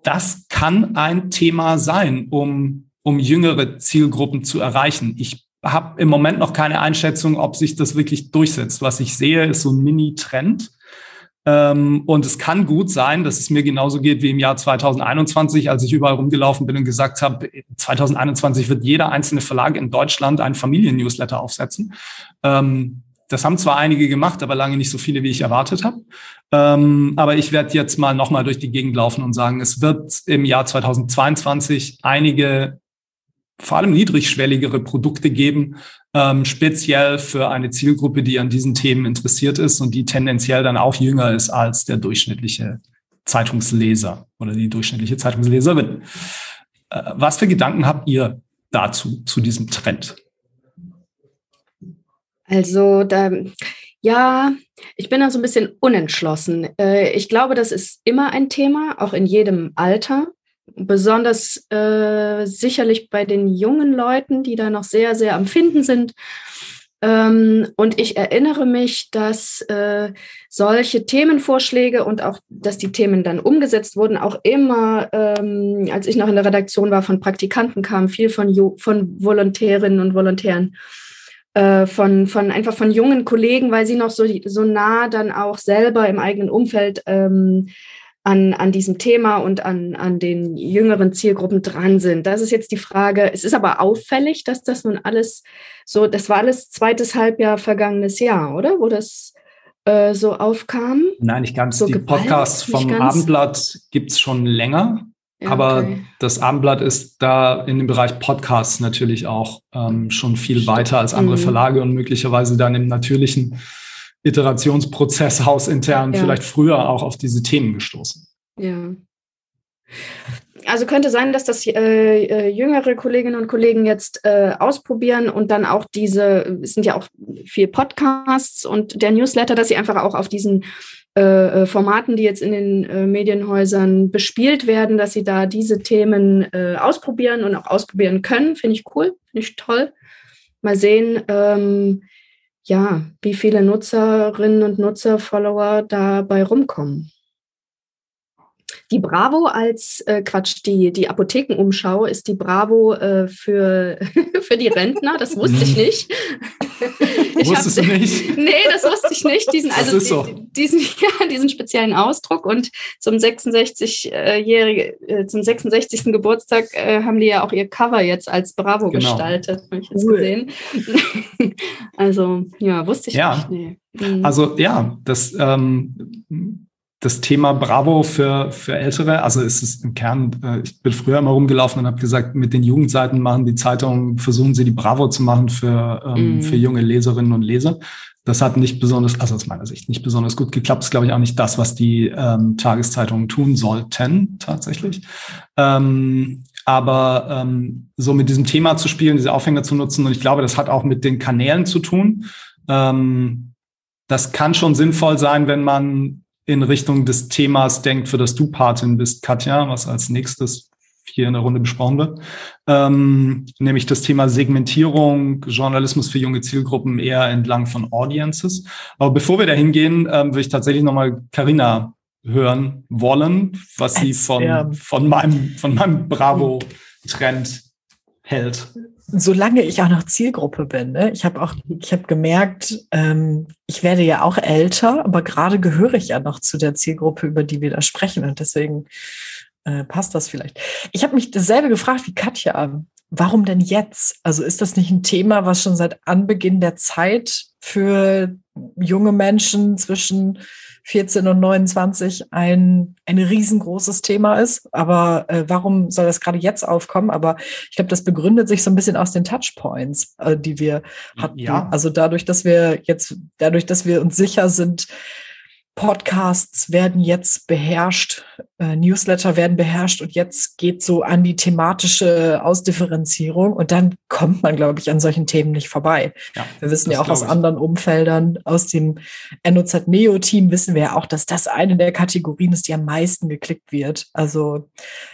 das kann ein Thema sein, um, um jüngere Zielgruppen zu erreichen. Ich habe im Moment noch keine Einschätzung, ob sich das wirklich durchsetzt. Was ich sehe, ist so ein Mini-Trend. Ähm, und es kann gut sein, dass es mir genauso geht wie im Jahr 2021, als ich überall rumgelaufen bin und gesagt habe, 2021 wird jeder einzelne Verlag in Deutschland einen Familien-Newsletter aufsetzen. Ähm, das haben zwar einige gemacht, aber lange nicht so viele, wie ich erwartet habe. Ähm, aber ich werde jetzt mal nochmal durch die Gegend laufen und sagen, es wird im Jahr 2022 einige vor allem niedrigschwelligere Produkte geben, ähm, speziell für eine Zielgruppe, die an diesen Themen interessiert ist und die tendenziell dann auch jünger ist als der durchschnittliche Zeitungsleser oder die durchschnittliche Zeitungsleserin. Äh, was für Gedanken habt ihr dazu, zu diesem Trend? Also da, ja, ich bin da so ein bisschen unentschlossen. Äh, ich glaube, das ist immer ein Thema, auch in jedem Alter besonders äh, sicherlich bei den jungen Leuten, die da noch sehr, sehr am Finden sind. Ähm, und ich erinnere mich, dass äh, solche Themenvorschläge und auch, dass die Themen dann umgesetzt wurden, auch immer, ähm, als ich noch in der Redaktion war, von Praktikanten kam, viel von, von Volontärinnen und Volontären, äh, von, von einfach von jungen Kollegen, weil sie noch so, so nah dann auch selber im eigenen Umfeld ähm, an, an diesem Thema und an, an den jüngeren Zielgruppen dran sind. Das ist jetzt die Frage. Es ist aber auffällig, dass das nun alles so, das war alles zweites Halbjahr vergangenes Jahr, oder? Wo das äh, so aufkam. Nein, nicht ganz. So die geballt, Podcasts vom Abendblatt gibt es schon länger. Ja, aber okay. das Abendblatt ist da in dem Bereich Podcasts natürlich auch ähm, schon viel weiter als andere mhm. Verlage und möglicherweise dann im natürlichen Iterationsprozess hausintern ja. vielleicht früher auch auf diese Themen gestoßen. Ja. Also könnte sein, dass das äh, äh, jüngere Kolleginnen und Kollegen jetzt äh, ausprobieren und dann auch diese, es sind ja auch viel Podcasts und der Newsletter, dass sie einfach auch auf diesen äh, äh Formaten, die jetzt in den äh, Medienhäusern bespielt werden, dass sie da diese Themen ausprobieren und auch ausprobieren können. Finde ich cool, finde ich toll. Mal sehen, ähm, ja, wie viele Nutzerinnen und Nutzer, Follower dabei rumkommen. Die Bravo als äh, Quatsch, die, die Apothekenumschau ist die Bravo äh, für, *laughs* für die Rentner. Das wusste ich nicht. Ich Wusstest hab, du *laughs* nicht? Nee, das wusste ich nicht. Diesen, also ist so. diesen, *laughs* ja, diesen speziellen Ausdruck. Und zum 66-jährigen, äh, zum 66. Geburtstag äh, haben die ja auch ihr Cover jetzt als Bravo genau. gestaltet, habe ich jetzt cool. gesehen. *laughs* also, ja, wusste ich ja. nicht. Nee. Mhm. Also ja, das ähm, das Thema Bravo für, für Ältere, also ist es im Kern, äh, ich bin früher immer rumgelaufen und habe gesagt, mit den Jugendseiten machen die Zeitungen, versuchen sie die Bravo zu machen für, ähm, mm. für junge Leserinnen und Leser. Das hat nicht besonders, also aus meiner Sicht nicht besonders gut geklappt. Das ist, glaube ich, auch nicht das, was die ähm, Tageszeitungen tun sollten, tatsächlich. Ähm, aber ähm, so mit diesem Thema zu spielen, diese Aufhänger zu nutzen, und ich glaube, das hat auch mit den Kanälen zu tun. Ähm, das kann schon sinnvoll sein, wenn man in Richtung des Themas denkt, für das du Patin bist, Katja, was als nächstes hier in der Runde besprochen wird, ähm, nämlich das Thema Segmentierung, Journalismus für junge Zielgruppen eher entlang von Audiences. Aber bevor wir da hingehen, ähm, will ich tatsächlich nochmal Carina hören wollen, was sie von, von meinem, von meinem Bravo-Trend hält solange ich auch noch Zielgruppe bin, ne? ich habe auch, ich habe gemerkt, ähm, ich werde ja auch älter, aber gerade gehöre ich ja noch zu der Zielgruppe, über die wir da sprechen und deswegen äh, passt das vielleicht. Ich habe mich dasselbe gefragt wie Katja. Warum denn jetzt? Also ist das nicht ein Thema, was schon seit Anbeginn der Zeit für junge Menschen zwischen 14 und 29 ein, ein riesengroßes Thema ist. Aber äh, warum soll das gerade jetzt aufkommen? Aber ich glaube, das begründet sich so ein bisschen aus den Touchpoints, äh, die wir hatten. Ja. Also dadurch, dass wir jetzt, dadurch, dass wir uns sicher sind, Podcasts werden jetzt beherrscht, äh, Newsletter werden beherrscht und jetzt geht so an die thematische Ausdifferenzierung und dann kommt man, glaube ich, an solchen Themen nicht vorbei. Ja, wir wissen ja auch aus ich. anderen Umfeldern, aus dem NOZ Neo Team wissen wir ja auch, dass das eine der Kategorien ist, die am meisten geklickt wird. Also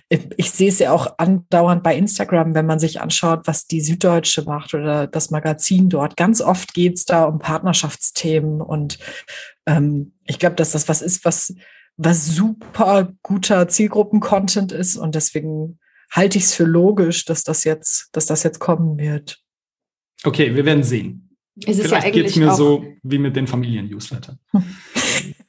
ich, ich sehe es ja auch andauernd bei Instagram, wenn man sich anschaut, was die Süddeutsche macht oder das Magazin dort. Ganz oft geht es da um Partnerschaftsthemen und ähm, ich glaube, dass das was ist, was, was super guter Zielgruppen-Content ist und deswegen halte ich es für logisch, dass das jetzt, dass das jetzt kommen wird. Okay, wir werden sehen. Es Vielleicht ja geht es mir so wie mit den Familien-Newslettern. *laughs* und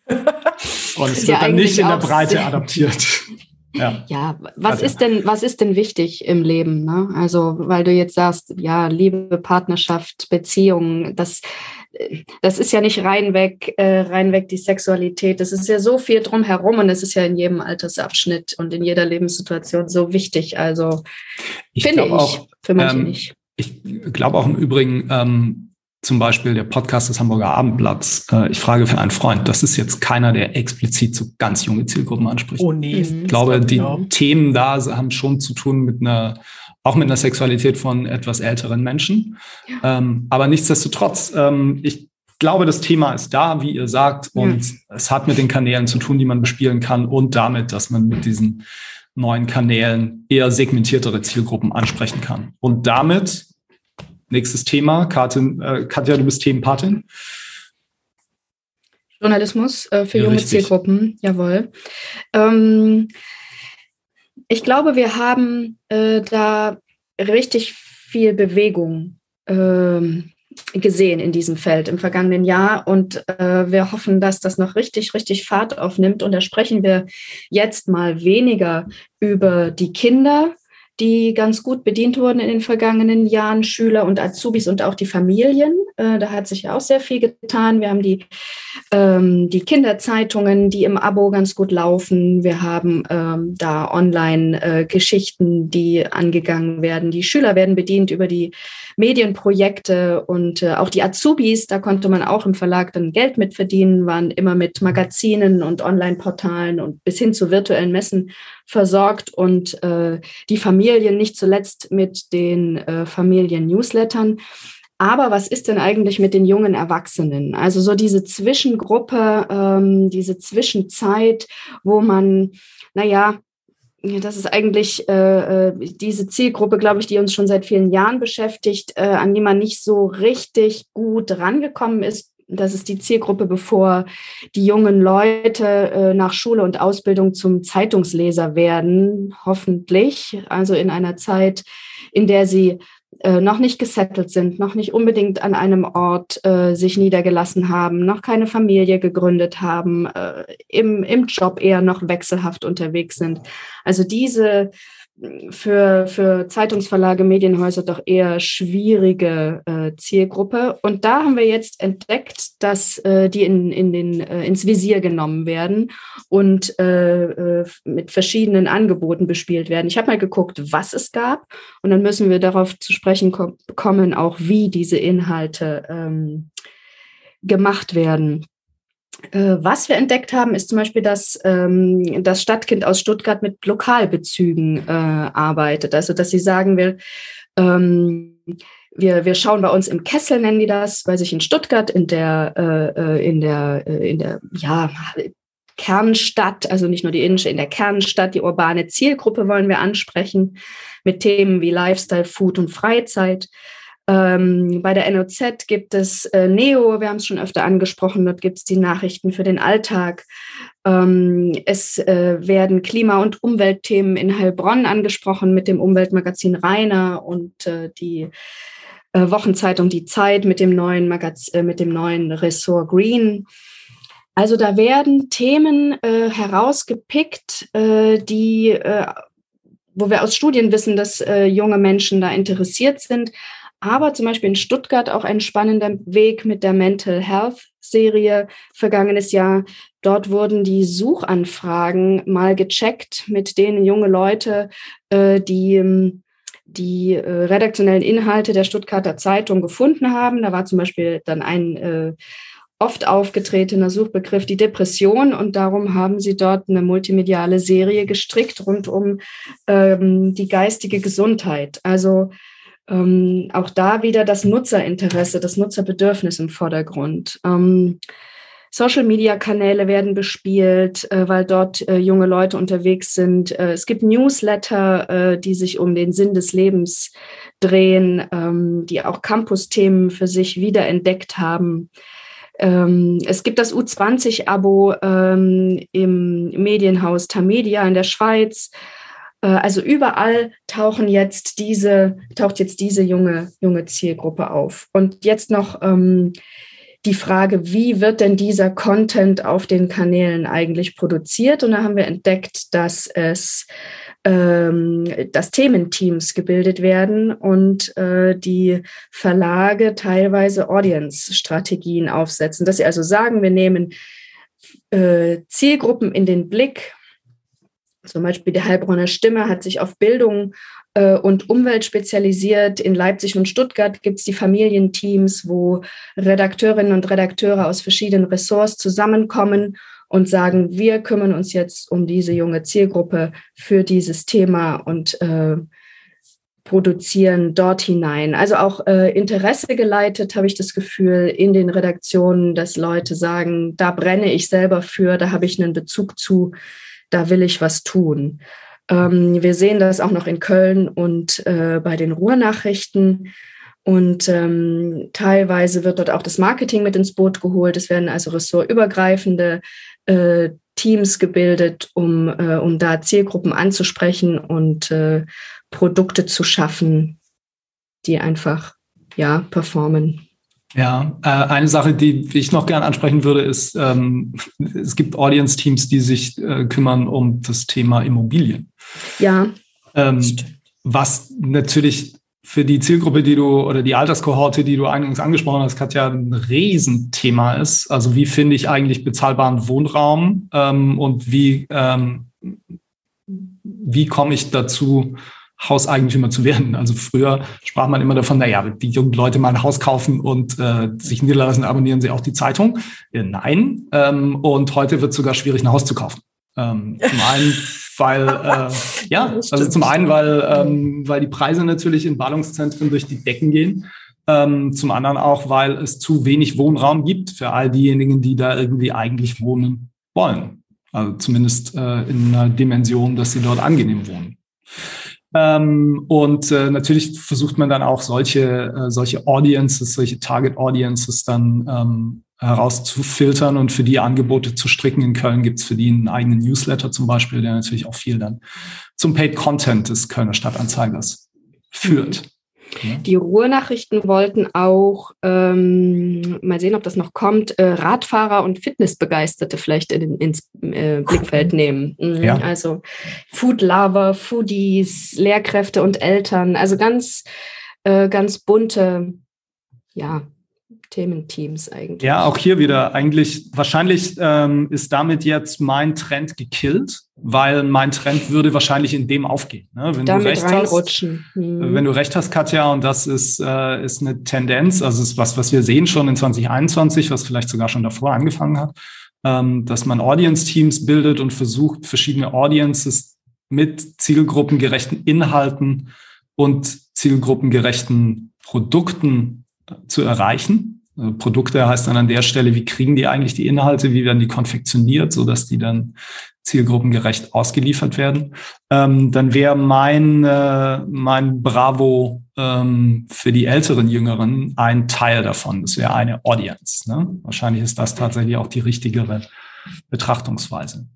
es wird ja dann nicht in der Breite adaptiert. *laughs* Ja, ja was also. ist denn, was ist denn wichtig im Leben? Ne? Also, weil du jetzt sagst, ja, Liebe, Partnerschaft, Beziehung, das, das ist ja nicht reinweg, äh, reinweg die Sexualität. Das ist ja so viel drumherum und es ist ja in jedem Altersabschnitt und in jeder Lebenssituation so wichtig. Also finde ich, auch, für manche ähm, nicht. Ich glaube auch im Übrigen, ähm, zum Beispiel der Podcast des Hamburger Abendblatts, äh, ich frage für einen Freund, das ist jetzt keiner, der explizit so ganz junge Zielgruppen anspricht. Oh nee. Ich glaube, die genau. Themen da haben schon zu tun mit einer, auch mit einer Sexualität von etwas älteren Menschen. Ja. Ähm, aber nichtsdestotrotz, ähm, ich glaube, das Thema ist da, wie ihr sagt, und ja. es hat mit den Kanälen zu tun, die man bespielen kann und damit, dass man mit diesen neuen Kanälen eher segmentiertere Zielgruppen ansprechen kann. Und damit Nächstes Thema. Katin, äh, Katja, du bist Themenpatin. Journalismus äh, für ja, junge richtig. Zielgruppen, jawohl. Ähm, ich glaube, wir haben äh, da richtig viel Bewegung ähm, gesehen in diesem Feld im vergangenen Jahr und äh, wir hoffen, dass das noch richtig, richtig Fahrt aufnimmt. Und da sprechen wir jetzt mal weniger über die Kinder, die ganz gut bedient wurden in den vergangenen Jahren, Schüler und Azubis und auch die Familien. Äh, da hat sich ja auch sehr viel getan. Wir haben die, ähm, die Kinderzeitungen, die im Abo ganz gut laufen. Wir haben ähm, da Online-Geschichten, äh, die angegangen werden. Die Schüler werden bedient über die Medienprojekte und äh, auch die Azubis, da konnte man auch im Verlag dann Geld mitverdienen, waren immer mit Magazinen und Online-Portalen und bis hin zu virtuellen Messen versorgt und äh, die Familien nicht zuletzt mit den äh, Familien-Newslettern. Aber was ist denn eigentlich mit den jungen Erwachsenen? Also so diese Zwischengruppe, ähm, diese Zwischenzeit, wo man, naja, das ist eigentlich äh, äh, diese Zielgruppe, glaube ich, die uns schon seit vielen Jahren beschäftigt, äh, an die man nicht so richtig gut rangekommen ist. Das ist die Zielgruppe, bevor die jungen Leute äh, nach Schule und Ausbildung zum Zeitungsleser werden, hoffentlich. Also in einer Zeit, in der sie äh, noch nicht gesettelt sind, noch nicht unbedingt an einem Ort äh, sich niedergelassen haben, noch keine Familie gegründet haben, äh, im, im Job eher noch wechselhaft unterwegs sind. Also diese für, für Zeitungsverlage, Medienhäuser doch eher schwierige äh, Zielgruppe. Und da haben wir jetzt entdeckt, dass äh, die in, in den, äh, ins Visier genommen werden und äh, äh, mit verschiedenen Angeboten bespielt werden. Ich habe mal geguckt, was es gab. Und dann müssen wir darauf zu sprechen kommen, auch wie diese Inhalte ähm, gemacht werden. Äh, was wir entdeckt haben, ist zum Beispiel, dass ähm, das Stadtkind aus Stuttgart mit Lokalbezügen äh, arbeitet. Also, dass sie sagen will, ähm, wir, wir schauen bei uns im Kessel, nennen die das, bei sich in Stuttgart, in der, äh, äh in der, äh, in der, ja, Kernstadt, also nicht nur die Innenstadt, in der Kernstadt, die urbane Zielgruppe wollen wir ansprechen mit Themen wie Lifestyle, Food und Freizeit. Ähm, bei der NOZ gibt es äh, Neo, wir haben es schon öfter angesprochen, dort gibt es die Nachrichten für den Alltag. Ähm, es äh, werden Klima- und Umweltthemen in Heilbronn angesprochen mit dem Umweltmagazin Rainer und äh, die äh, Wochenzeitung Die Zeit mit dem neuen Magaz äh, mit dem neuen Ressort Green. Also da werden Themen äh, herausgepickt, die wo wir aus Studien wissen, dass äh, junge Menschen da interessiert sind, aber zum Beispiel in Stuttgart auch ein spannender Weg mit der Mental Health Serie vergangenes Jahr. Dort wurden die Suchanfragen mal gecheckt, mit denen junge Leute äh, die ähm, die äh, redaktionellen Inhalte der Stuttgarter Zeitung gefunden haben. Da war zum Beispiel dann ein, äh, oft aufgetretener Suchbegriff die Depression und darum haben sie dort eine multimediale Serie gestrickt rund um ähm, die geistige Gesundheit. Also ähm, auch da wieder das Nutzerinteresse, das Nutzerbedürfnis im Vordergrund. Ähm, Social-Media-Kanäle werden bespielt, äh, weil dort äh, junge Leute unterwegs sind. Äh, es gibt Newsletter, äh, die sich um den Sinn des Lebens drehen, ähm, die auch Campus-Themen für sich wiederentdeckt haben. Ähm, es gibt das U20-Abo ähm, im Medienhaus Tamedia in der Schweiz. Äh, also überall tauchen jetzt diese, taucht jetzt diese junge, junge Zielgruppe auf. Und jetzt noch ähm, die Frage, wie wird denn dieser Content auf den Kanälen eigentlich produziert? Und da haben wir entdeckt, dass es ähm, dass Thementeams gebildet werden und äh, die Verlage teilweise Audience-Strategien aufsetzen. Dass sie also sagen, wir nehmen äh, Zielgruppen in den Blick. Zum Beispiel die Heilbronner Stimme hat sich auf Bildung äh, und Umwelt spezialisiert. In Leipzig und Stuttgart gibt es die Familienteams, wo Redakteurinnen und Redakteure aus verschiedenen Ressorts zusammenkommen und sagen, wir kümmern uns jetzt um diese junge Zielgruppe für dieses Thema und äh, produzieren dort hinein. Also auch äh, Interesse geleitet, habe ich das Gefühl, in den Redaktionen, dass Leute sagen, da brenne ich selber für, da habe ich einen Bezug zu, da will ich was tun. Ähm, wir sehen das auch noch in Köln und äh, bei den Ruhrnachrichten. Und ähm, teilweise wird dort auch das Marketing mit ins Boot geholt. Es werden also ressortübergreifende äh, Teams gebildet, um, äh, um da Zielgruppen anzusprechen und äh, Produkte zu schaffen, die einfach ja performen. Ja, äh, eine Sache, die ich noch gern ansprechen würde, ist, ähm, es gibt Audience-Teams, die sich äh, kümmern um das Thema Immobilien. Ja. Ähm, was natürlich für die Zielgruppe, die du oder die Alterskohorte, die du eingangs angesprochen hast, Katja, ein Riesenthema ist. Also wie finde ich eigentlich bezahlbaren Wohnraum ähm, und wie, wie komme ich dazu, Hauseigentümer zu werden. Also früher sprach man immer davon, naja, die jungen Leute mal ein Haus kaufen und äh, sich niederlassen, abonnieren sie auch die Zeitung. Ja, nein. Ähm, und heute wird es sogar schwierig, ein Haus zu kaufen. Ähm, zum einen, weil *laughs* äh, ja, also zum einen, weil ähm, weil die Preise natürlich in Ballungszentren durch die Decken gehen. Ähm, zum anderen auch, weil es zu wenig Wohnraum gibt für all diejenigen, die da irgendwie eigentlich wohnen wollen. Also zumindest äh, in einer Dimension, dass sie dort angenehm wohnen. Ähm, und äh, natürlich versucht man dann auch solche, äh, solche Audiences, solche Target Audiences dann ähm, herauszufiltern und für die Angebote zu stricken. In Köln gibt es für die einen eigenen Newsletter zum Beispiel, der natürlich auch viel dann zum Paid Content des Kölner Stadtanzeigers führt. Mhm. Die Ruhrnachrichten wollten auch, ähm, mal sehen, ob das noch kommt, äh, Radfahrer und Fitnessbegeisterte vielleicht in, ins äh, Blickfeld nehmen. Mhm. Ja. Also Food Lover, Foodies, Lehrkräfte und Eltern. Also ganz, äh, ganz bunte, ja, Thementeams eigentlich. Ja, auch hier wieder eigentlich, wahrscheinlich ähm, ist damit jetzt mein Trend gekillt, weil mein Trend würde wahrscheinlich in dem aufgehen. Ne? Wenn damit du recht reinrutschen. hast, hm. wenn du recht hast, Katja, und das ist, äh, ist eine Tendenz, also ist was, was wir sehen schon in 2021, was vielleicht sogar schon davor angefangen hat, ähm, dass man Audience-Teams bildet und versucht, verschiedene Audiences mit zielgruppengerechten Inhalten und zielgruppengerechten Produkten zu erreichen. Äh, Produkte heißt dann an der Stelle, wie kriegen die eigentlich die Inhalte, wie werden die konfektioniert, so dass die dann zielgruppengerecht ausgeliefert werden. Ähm, dann wäre mein, äh, mein Bravo ähm, für die älteren Jüngeren ein Teil davon. Das wäre eine Audience. Ne? Wahrscheinlich ist das tatsächlich auch die richtigere Betrachtungsweise.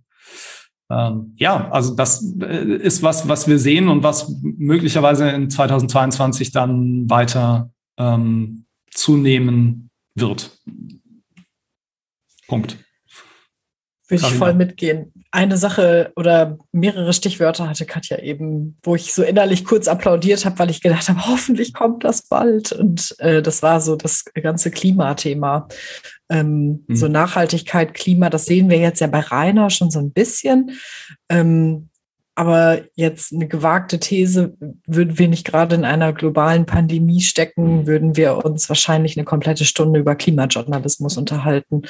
Ähm, ja, also das äh, ist was, was wir sehen und was möglicherweise in 2022 dann weiter ähm, zunehmen wird. Punkt. Würde ich voll mitgehen. Eine Sache oder mehrere Stichwörter hatte Katja eben, wo ich so innerlich kurz applaudiert habe, weil ich gedacht habe, hoffentlich kommt das bald. Und äh, das war so das ganze Klimathema. Ähm, mhm. So Nachhaltigkeit, Klima, das sehen wir jetzt ja bei Rainer schon so ein bisschen. Ähm, aber jetzt eine gewagte These, würden wir nicht gerade in einer globalen Pandemie stecken, würden wir uns wahrscheinlich eine komplette Stunde über Klimajournalismus unterhalten.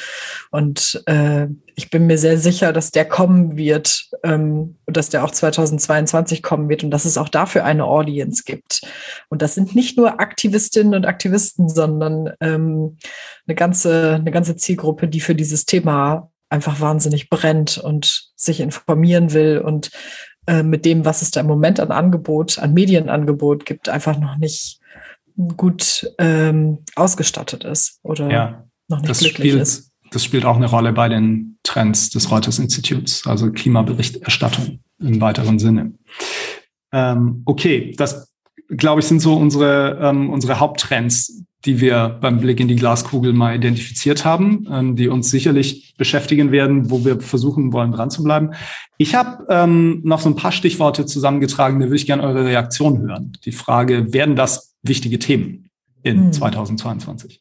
Und äh, ich bin mir sehr sicher, dass der kommen wird, ähm, dass der auch 2022 kommen wird und dass es auch dafür eine Audience gibt. Und das sind nicht nur Aktivistinnen und Aktivisten, sondern ähm, eine ganze, eine ganze Zielgruppe, die für dieses Thema einfach wahnsinnig brennt und sich informieren will und äh, mit dem, was es da im Moment an Angebot, an Medienangebot gibt, einfach noch nicht gut ähm, ausgestattet ist oder ja, noch nicht das glücklich spielt, ist. Das spielt auch eine Rolle bei den Trends des Reuters Instituts, also Klimaberichterstattung im weiteren Sinne. Ähm, okay, das glaube ich sind so unsere, ähm, unsere Haupttrends, die wir beim Blick in die Glaskugel mal identifiziert haben, ähm, die uns sicherlich beschäftigen werden, wo wir versuchen wollen, dran zu bleiben. Ich habe ähm, noch so ein paar Stichworte zusammengetragen, da würde ich gerne eure Reaktion hören. Die Frage, werden das wichtige Themen? In mhm. 2022. Äh,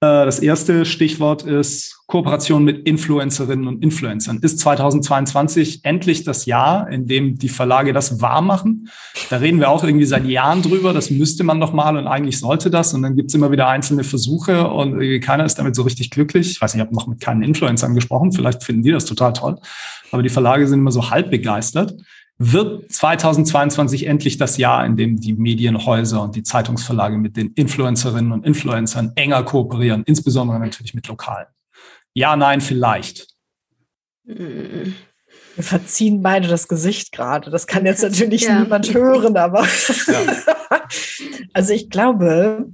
das erste Stichwort ist Kooperation mit Influencerinnen und Influencern. Ist 2022 endlich das Jahr, in dem die Verlage das wahr machen? Da reden wir auch irgendwie seit Jahren drüber. Das müsste man doch mal und eigentlich sollte das. Und dann gibt es immer wieder einzelne Versuche und keiner ist damit so richtig glücklich. Ich weiß nicht, ich habe noch mit keinen Influencern gesprochen. Vielleicht finden die das total toll. Aber die Verlage sind immer so halb begeistert wird 2022 endlich das Jahr, in dem die Medienhäuser und die Zeitungsverlage mit den Influencerinnen und Influencern enger kooperieren, insbesondere natürlich mit Lokalen. Ja, nein, vielleicht. Wir verziehen beide das Gesicht gerade. Das kann jetzt natürlich ja. niemand hören, aber ja. *laughs* also ich glaube,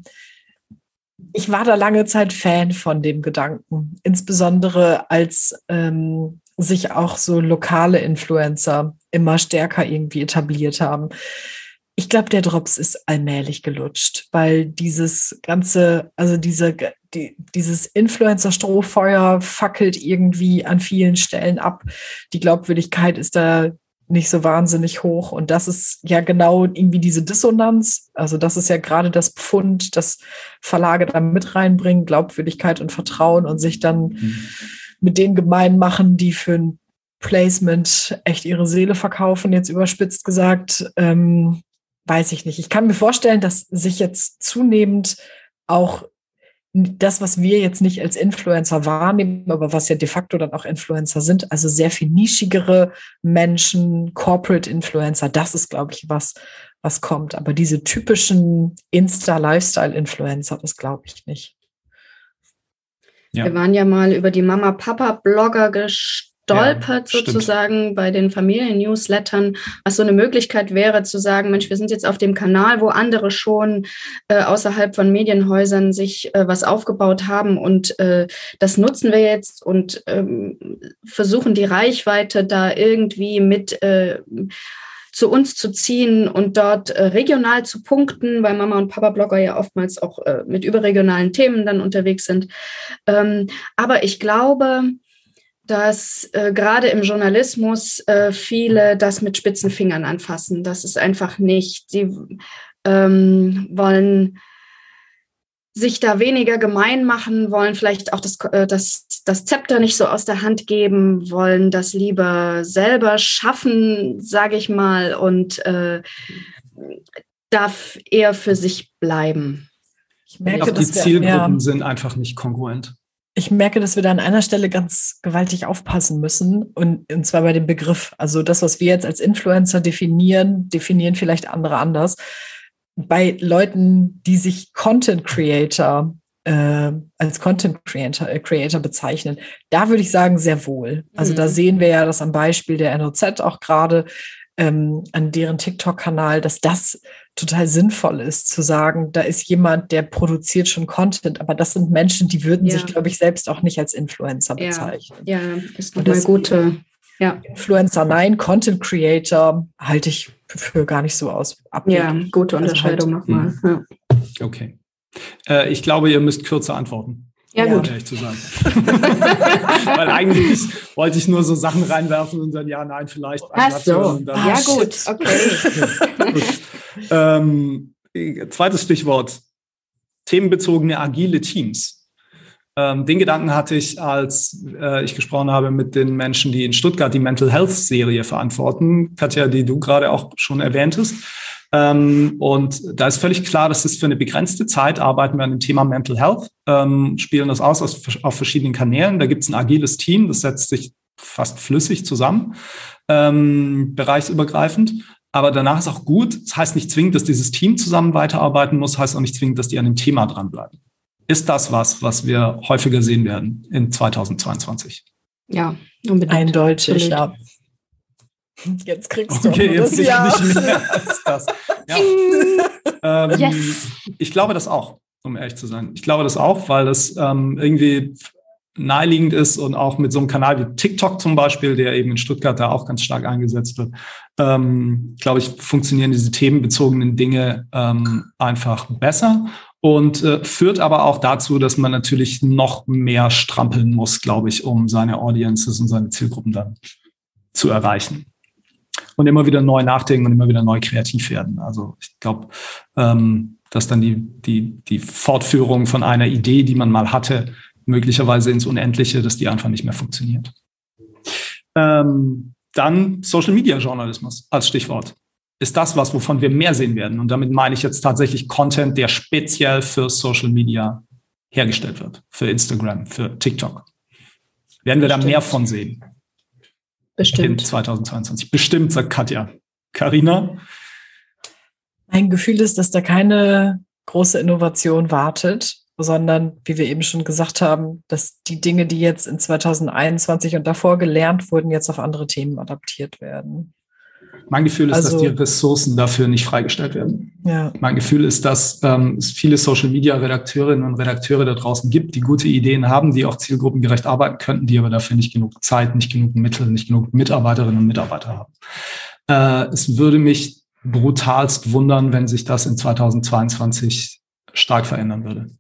ich war da lange Zeit Fan von dem Gedanken, insbesondere als ähm, sich auch so lokale Influencer immer stärker irgendwie etabliert haben. Ich glaube, der Drops ist allmählich gelutscht, weil dieses ganze, also diese, die, dieses Influencer-Strohfeuer fackelt irgendwie an vielen Stellen ab. Die Glaubwürdigkeit ist da nicht so wahnsinnig hoch. Und das ist ja genau irgendwie diese Dissonanz. Also das ist ja gerade das Pfund, das Verlage da mit reinbringen, Glaubwürdigkeit und Vertrauen und sich dann mhm mit denen gemein machen, die für ein Placement echt ihre Seele verkaufen, jetzt überspitzt gesagt, ähm, weiß ich nicht. Ich kann mir vorstellen, dass sich jetzt zunehmend auch das, was wir jetzt nicht als Influencer wahrnehmen, aber was ja de facto dann auch Influencer sind, also sehr viel nischigere Menschen, Corporate Influencer, das ist, glaube ich, was, was kommt. Aber diese typischen Insta-Lifestyle-Influencer, das glaube ich nicht. Ja. Wir waren ja mal über die Mama-Papa-Blogger gestolpert, ja, sozusagen bei den Familien-Newslettern, was so eine Möglichkeit wäre zu sagen, Mensch, wir sind jetzt auf dem Kanal, wo andere schon äh, außerhalb von Medienhäusern sich äh, was aufgebaut haben und äh, das nutzen wir jetzt und ähm, versuchen die Reichweite da irgendwie mit äh, zu uns zu ziehen und dort äh, regional zu punkten, weil Mama und Papa Blogger ja oftmals auch äh, mit überregionalen Themen dann unterwegs sind. Ähm, aber ich glaube, dass äh, gerade im Journalismus äh, viele das mit spitzen Fingern anfassen. Das ist einfach nicht. Sie ähm, wollen sich da weniger gemein machen, wollen vielleicht auch das, äh, das, das Zepter nicht so aus der Hand geben, wollen das lieber selber schaffen, sage ich mal, und äh, darf eher für sich bleiben. Ich merke, auch die Zielgruppen ja, sind einfach nicht kongruent. Ich merke, dass wir da an einer Stelle ganz gewaltig aufpassen müssen und, und zwar bei dem Begriff. Also das, was wir jetzt als Influencer definieren, definieren vielleicht andere anders bei Leuten, die sich Content Creator äh, als Content Creator, äh, Creator bezeichnen, da würde ich sagen, sehr wohl. Also mhm. da sehen wir ja das am Beispiel der NOZ auch gerade ähm, an deren TikTok-Kanal, dass das total sinnvoll ist, zu sagen, da ist jemand, der produziert schon Content, aber das sind Menschen, die würden ja. sich, glaube ich, selbst auch nicht als Influencer bezeichnen. Ja, ja ist nochmal gute. Ja. Influencer, nein, Content Creator halte ich für gar nicht so aus. Abwägen. Ja, gute Unterscheidung also halt, nochmal. Ja. Okay. Äh, ich glaube, ihr müsst kürzer antworten. Ja, gut. Ehrlich zu sagen. *laughs* Weil eigentlich wollte ich nur so Sachen reinwerfen und dann ja, nein, vielleicht. Ach so. ja, gut. Okay. *laughs* gut. Ähm, zweites Stichwort. Themenbezogene agile Teams. Ähm, den Gedanken hatte ich, als äh, ich gesprochen habe mit den Menschen, die in Stuttgart die Mental Health Serie verantworten. Katja, die du gerade auch schon erwähntest. Ähm, und da ist völlig klar, dass es für eine begrenzte Zeit arbeiten wir an dem Thema Mental Health, ähm, spielen das aus auf, auf verschiedenen Kanälen. Da gibt es ein agiles Team, das setzt sich fast flüssig zusammen, ähm, bereichsübergreifend. Aber danach ist auch gut. Das heißt nicht zwingend, dass dieses Team zusammen weiterarbeiten muss, heißt auch nicht zwingend, dass die an dem Thema dranbleiben. Ist das was, was wir häufiger sehen werden in 2022? Ja, unbedingt. Eindeutig, ja. *laughs* Jetzt kriegst du okay, jetzt das ja. nicht mehr als das. Ja. *laughs* ähm, yes. Ich glaube das auch, um ehrlich zu sein. Ich glaube das auch, weil das ähm, irgendwie naheliegend ist und auch mit so einem Kanal wie TikTok zum Beispiel, der eben in Stuttgart da auch ganz stark eingesetzt wird, ähm, glaube ich, funktionieren diese themenbezogenen Dinge ähm, einfach besser und äh, führt aber auch dazu, dass man natürlich noch mehr strampeln muss, glaube ich, um seine Audiences und seine Zielgruppen dann zu erreichen. Und immer wieder neu nachdenken und immer wieder neu kreativ werden. Also ich glaube, ähm, dass dann die, die, die Fortführung von einer Idee, die man mal hatte, möglicherweise ins Unendliche, dass die einfach nicht mehr funktioniert. Ähm, dann Social Media Journalismus als Stichwort. Ist das was, wovon wir mehr sehen werden? Und damit meine ich jetzt tatsächlich Content, der speziell für Social Media hergestellt wird. Für Instagram, für TikTok. Werden wir da mehr von sehen? Bestimmt. In 2022. Bestimmt, sagt Katja. Karina? Mein Gefühl ist, dass da keine große Innovation wartet sondern wie wir eben schon gesagt haben, dass die Dinge, die jetzt in 2021 und davor gelernt wurden, jetzt auf andere Themen adaptiert werden. Mein Gefühl ist, also, dass die Ressourcen dafür nicht freigestellt werden. Ja. Mein Gefühl ist, dass ähm, es viele Social-Media-Redakteurinnen und Redakteure da draußen gibt, die gute Ideen haben, die auch zielgruppengerecht arbeiten könnten, die aber dafür nicht genug Zeit, nicht genug Mittel, nicht genug Mitarbeiterinnen und Mitarbeiter haben. Äh, es würde mich brutalst wundern, wenn sich das in 2022 stark verändern würde.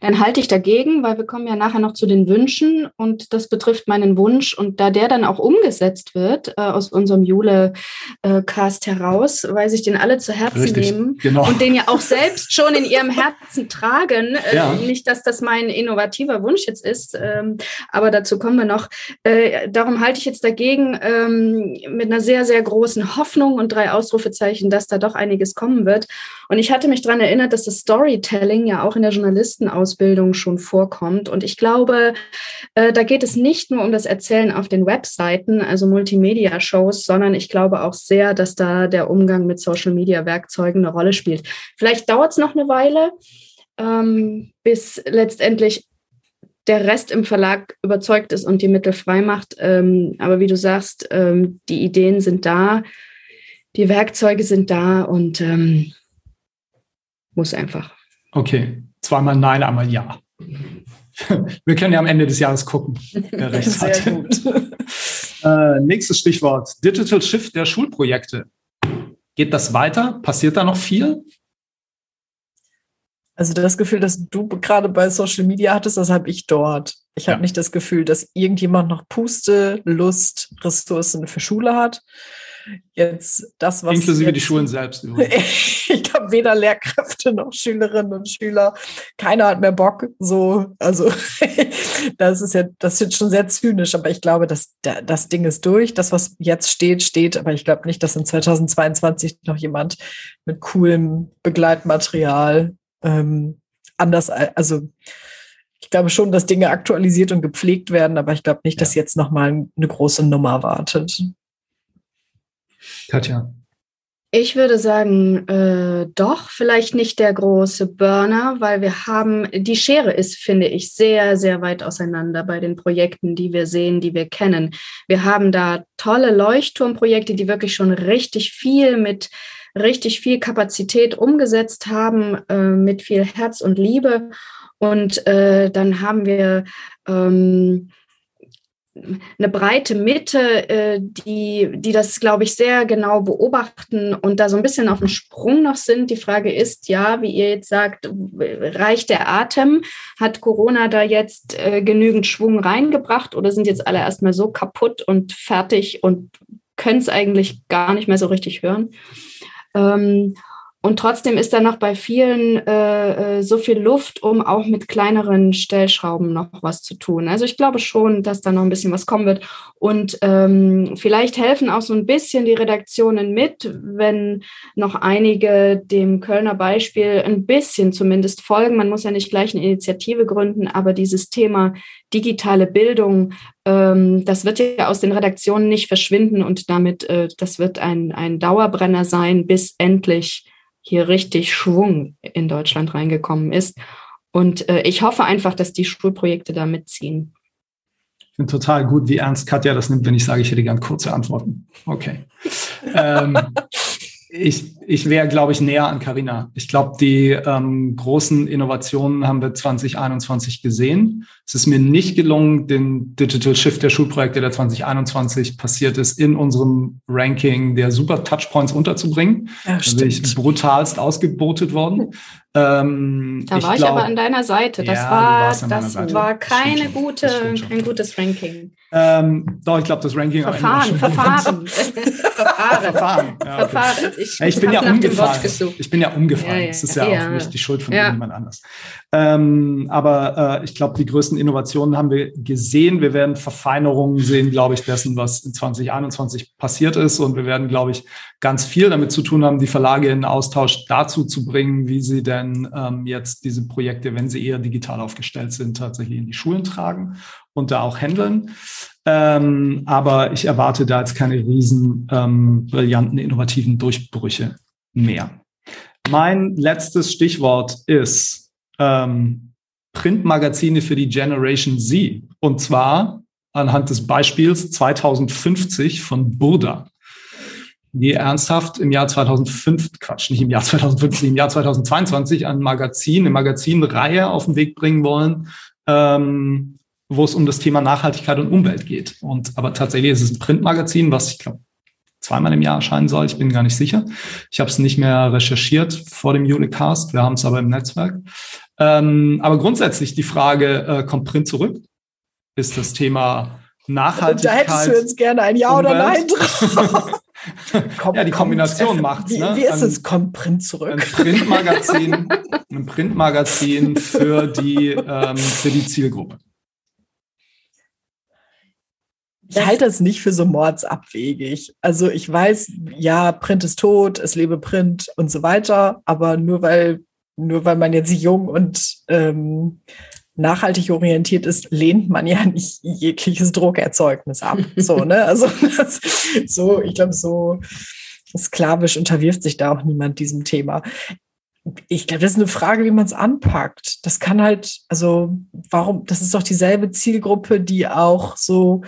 Dann halte ich dagegen, weil wir kommen ja nachher noch zu den Wünschen und das betrifft meinen Wunsch. Und da der dann auch umgesetzt wird äh, aus unserem Jule-Cast äh, heraus, weil sich den alle zu Herzen Richtig, nehmen genau. und den ja auch selbst schon in ihrem Herzen tragen. *laughs* Äh, ja. Nicht, dass das mein innovativer Wunsch jetzt ist, ähm, aber dazu kommen wir noch. Äh, darum halte ich jetzt dagegen ähm, mit einer sehr, sehr großen Hoffnung und drei Ausrufezeichen, dass da doch einiges kommen wird. Und ich hatte mich daran erinnert, dass das Storytelling ja auch in der Journalistenausbildung schon vorkommt. Und ich glaube, äh, da geht es nicht nur um das Erzählen auf den Webseiten, also Multimedia-Shows, sondern ich glaube auch sehr, dass da der Umgang mit Social-Media-Werkzeugen eine Rolle spielt. Vielleicht dauert es noch eine Weile, ähm, bis letztendlich der Rest im Verlag überzeugt ist und die Mittel frei macht. Ähm, aber wie du sagst, ähm, die Ideen sind da, die Werkzeuge sind da und muss einfach. Okay, zweimal Nein, einmal Ja. Wir können ja am Ende des Jahres gucken, *laughs* wer recht Sehr hat. Gut. *laughs* äh, nächstes Stichwort: Digital Shift der Schulprojekte. Geht das weiter? Passiert da noch viel? Also das Gefühl, dass du gerade bei Social Media hattest, das habe ich dort. Ich ja. habe nicht das Gefühl, dass irgendjemand noch Puste, Lust, Ressourcen für Schule hat. Jetzt das, was. Inklusive jetzt, die Schulen selbst. *laughs* ich glaube, weder Lehrkräfte noch Schülerinnen und Schüler. Keiner hat mehr Bock. So, also *laughs* das ist ja, das wird schon sehr zynisch, aber ich glaube, dass das Ding ist durch. Das, was jetzt steht, steht. Aber ich glaube nicht, dass in 2022 noch jemand mit coolem Begleitmaterial ähm, anders, also ich glaube schon, dass Dinge aktualisiert und gepflegt werden, aber ich glaube nicht, ja. dass jetzt nochmal eine große Nummer wartet. Katja. Ich würde sagen, äh, doch, vielleicht nicht der große Burner, weil wir haben, die Schere ist, finde ich, sehr, sehr weit auseinander bei den Projekten, die wir sehen, die wir kennen. Wir haben da tolle Leuchtturmprojekte, die wirklich schon richtig viel mit richtig viel Kapazität umgesetzt haben, äh, mit viel Herz und Liebe. Und äh, dann haben wir ähm, eine breite Mitte, äh, die, die das, glaube ich, sehr genau beobachten und da so ein bisschen auf dem Sprung noch sind. Die Frage ist, ja, wie ihr jetzt sagt, reicht der Atem? Hat Corona da jetzt äh, genügend Schwung reingebracht oder sind jetzt alle erstmal so kaputt und fertig und können es eigentlich gar nicht mehr so richtig hören? Ähm, Und trotzdem ist da noch bei vielen äh, äh, so viel Luft, um auch mit kleineren Stellschrauben noch was zu tun. Also ich glaube schon, dass da noch ein bisschen was kommen wird. Und ähm, vielleicht helfen auch so ein bisschen die Redaktionen mit, wenn noch einige dem Kölner Beispiel ein bisschen zumindest folgen. Man muss ja nicht gleich eine Initiative gründen, aber dieses Thema digitale Bildung, ähm, das wird ja aus den Redaktionen nicht verschwinden und damit, äh, das wird ein, ein Dauerbrenner sein, bis endlich hier richtig Schwung in Deutschland reingekommen ist. Und äh, ich hoffe einfach, dass die Schulprojekte da mitziehen. Ich finde total gut, wie ernst Katja das nimmt, wenn ich sage, ich hätte gern kurze Antworten. Okay. *laughs* ähm, ich, ich wäre, glaube ich, näher an Carina. Ich glaube, die ähm, großen Innovationen haben wir 2021 gesehen. Es ist mir nicht gelungen, den Digital Shift der Schulprojekte, der 2021 passiert ist, in unserem Ranking der Super Touchpoints unterzubringen. Ja, da bin ich brutalst ausgebotet worden. Ähm, da war ich, glaub, aber an deiner Seite. Das ja, war, das Seite. war keine gute, kein gutes Ranking. Ähm, doch, ich glaube, das Ranking Verfahren, Verfahren. *laughs* Verfahren. Verfahren. Ja, okay. Verfahren. Ich, ich bin ja. Ich bin ja umgefallen. Ja, das ist ja, auch nicht die Schuld von jemand anders. Ähm, aber äh, ich glaube, die größten Innovationen haben wir gesehen. Wir werden Verfeinerungen sehen, glaube ich, dessen, was in 2021 passiert ist. Und wir werden, glaube ich, ganz viel damit zu tun haben, die Verlage in Austausch dazu zu bringen, wie sie denn ähm, jetzt diese Projekte, wenn sie eher digital aufgestellt sind, tatsächlich in die Schulen tragen und da auch handeln. Ähm, aber ich erwarte da jetzt keine riesen ähm, brillanten, innovativen Durchbrüche mehr. Mein letztes Stichwort ist ähm, Printmagazine für die Generation Z. Und zwar anhand des Beispiels 2050 von Burda die ernsthaft im Jahr 2005, Quatsch, nicht im Jahr 2050, im Jahr 2022 ein Magazin, eine Magazinreihe auf den Weg bringen wollen, ähm, wo es um das Thema Nachhaltigkeit und Umwelt geht. Und aber tatsächlich ist es ein Printmagazin, was ich glaube zweimal im Jahr erscheinen soll. Ich bin gar nicht sicher. Ich habe es nicht mehr recherchiert vor dem Julecast. Wir haben es aber im Netzwerk. Ähm, aber grundsätzlich die Frage, äh, kommt Print zurück? Ist das Thema Nachhaltigkeit? Und da hättest du jetzt gerne ein Ja Umwelt? oder Nein drauf. Komm, *laughs* ja, die Kombination macht es. Ne? Wie, ist es? Kommt Print zurück. Ein Printmagazin, *laughs* ein Printmagazin für die, ähm, für die Zielgruppe. Ich halte das nicht für so mordsabwegig. Also ich weiß, ja, Print ist tot, es lebe Print und so weiter, aber nur weil, nur weil man jetzt jung und ähm, nachhaltig orientiert ist, lehnt man ja nicht jegliches Druckerzeugnis ab. *laughs* So, ne? Also das, so, ich glaube, so sklavisch unterwirft sich da auch niemand diesem Thema. Ich glaube, das ist eine Frage, wie man es anpackt. Das kann halt, also warum, das ist doch dieselbe Zielgruppe, die auch so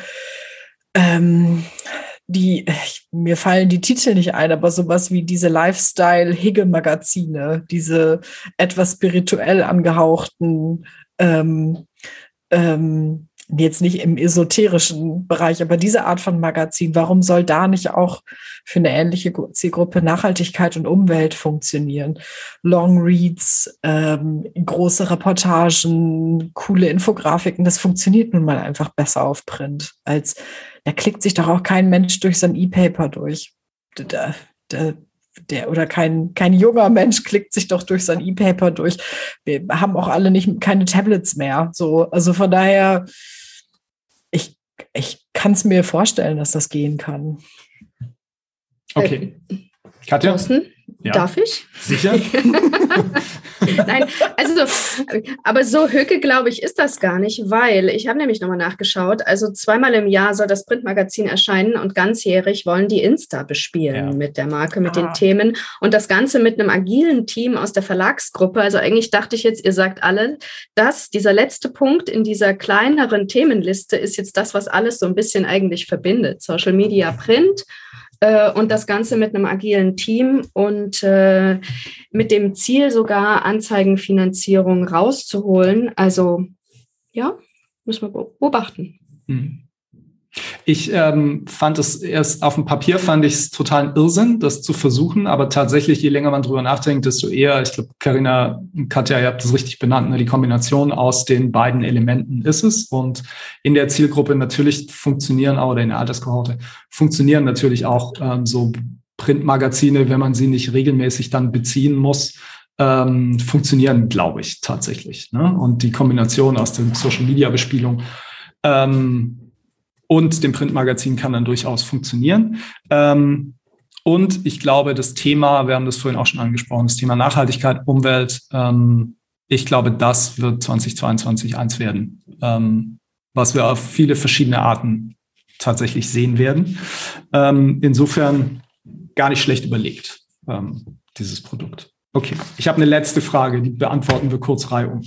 ähm, die, mir fallen die Titel nicht ein, aber sowas wie diese Lifestyle-Higge-Magazine, diese etwas spirituell angehauchten ähm, ähm, jetzt nicht im esoterischen Bereich, aber diese Art von Magazin, warum soll da nicht auch für eine ähnliche Zielgruppe Nachhaltigkeit und Umwelt funktionieren? Long Reads, ähm, große Reportagen, coole Infografiken, das funktioniert nun mal einfach besser auf Print, als da klickt sich doch auch kein Mensch durch sein E-Paper durch. Da, da, der oder kein, kein junger Mensch klickt sich doch durch sein E-Paper durch. Wir haben auch alle nicht keine Tablets mehr. So, also von daher, ich, ich kann es mir vorstellen, dass das gehen kann. Okay. Äh, Katja? Thorsten? Ja. Darf ich? Sicher? *laughs* Nein, also, aber so Höcke, glaube ich, ist das gar nicht, weil ich habe nämlich nochmal nachgeschaut. Also zweimal im Jahr soll das Printmagazin erscheinen und ganzjährig wollen die Insta bespielen ja. mit der Marke, mit ah. den Themen und das Ganze mit einem agilen Team aus der Verlagsgruppe. Also eigentlich dachte ich jetzt, ihr sagt alle, dass dieser letzte Punkt in dieser kleineren Themenliste ist jetzt das, was alles so ein bisschen eigentlich verbindet. Social Media Print und das Ganze mit einem agilen Team und äh, mit dem Ziel sogar Anzeigenfinanzierung rauszuholen. Also ja, müssen wir beobachten. Mhm. Ich ähm, fand es erst auf dem Papier fand ich es total Irrsinn, das zu versuchen, aber tatsächlich, je länger man drüber nachdenkt, desto eher, ich glaube, Karina, Katja, ihr habt das richtig benannt, ne, die Kombination aus den beiden Elementen ist es. Und in der Zielgruppe natürlich funktionieren auch, oder in der Alterskohorte, funktionieren natürlich auch ähm, so Printmagazine, wenn man sie nicht regelmäßig dann beziehen muss, ähm, funktionieren, glaube ich, tatsächlich. Ne? Und die Kombination aus der Social-Media-Bespielung ähm, und dem Printmagazin kann dann durchaus funktionieren. Ähm, und ich glaube, das Thema, wir haben das vorhin auch schon angesprochen, das Thema Nachhaltigkeit, Umwelt, ähm, ich glaube, das wird 2022 eins werden, ähm, was wir auf viele verschiedene Arten tatsächlich sehen werden. Ähm, insofern gar nicht schlecht überlegt, ähm, dieses Produkt. Okay, ich habe eine letzte Frage, die beantworten wir kurz reihum.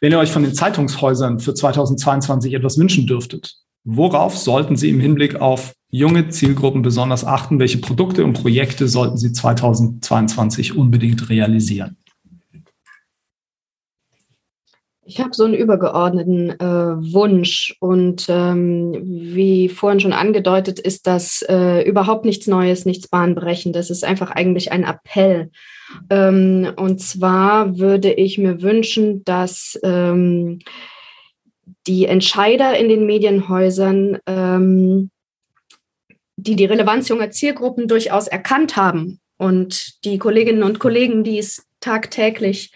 Wenn ihr euch von den Zeitungshäusern für 2022 etwas wünschen dürftet, worauf sollten Sie im Hinblick auf junge Zielgruppen besonders achten? Welche Produkte und Projekte sollten Sie 2022 unbedingt realisieren? Ich habe so einen übergeordneten äh, Wunsch und ähm, wie vorhin schon angedeutet, ist das äh, überhaupt nichts Neues, nichts Bahnbrechendes. Es ist einfach eigentlich ein Appell. Ähm, und zwar würde ich mir wünschen, dass ähm, die Entscheider in den Medienhäusern, ähm, die die Relevanz junger Zielgruppen durchaus erkannt haben. Und die Kolleginnen und Kollegen, die es tagtäglich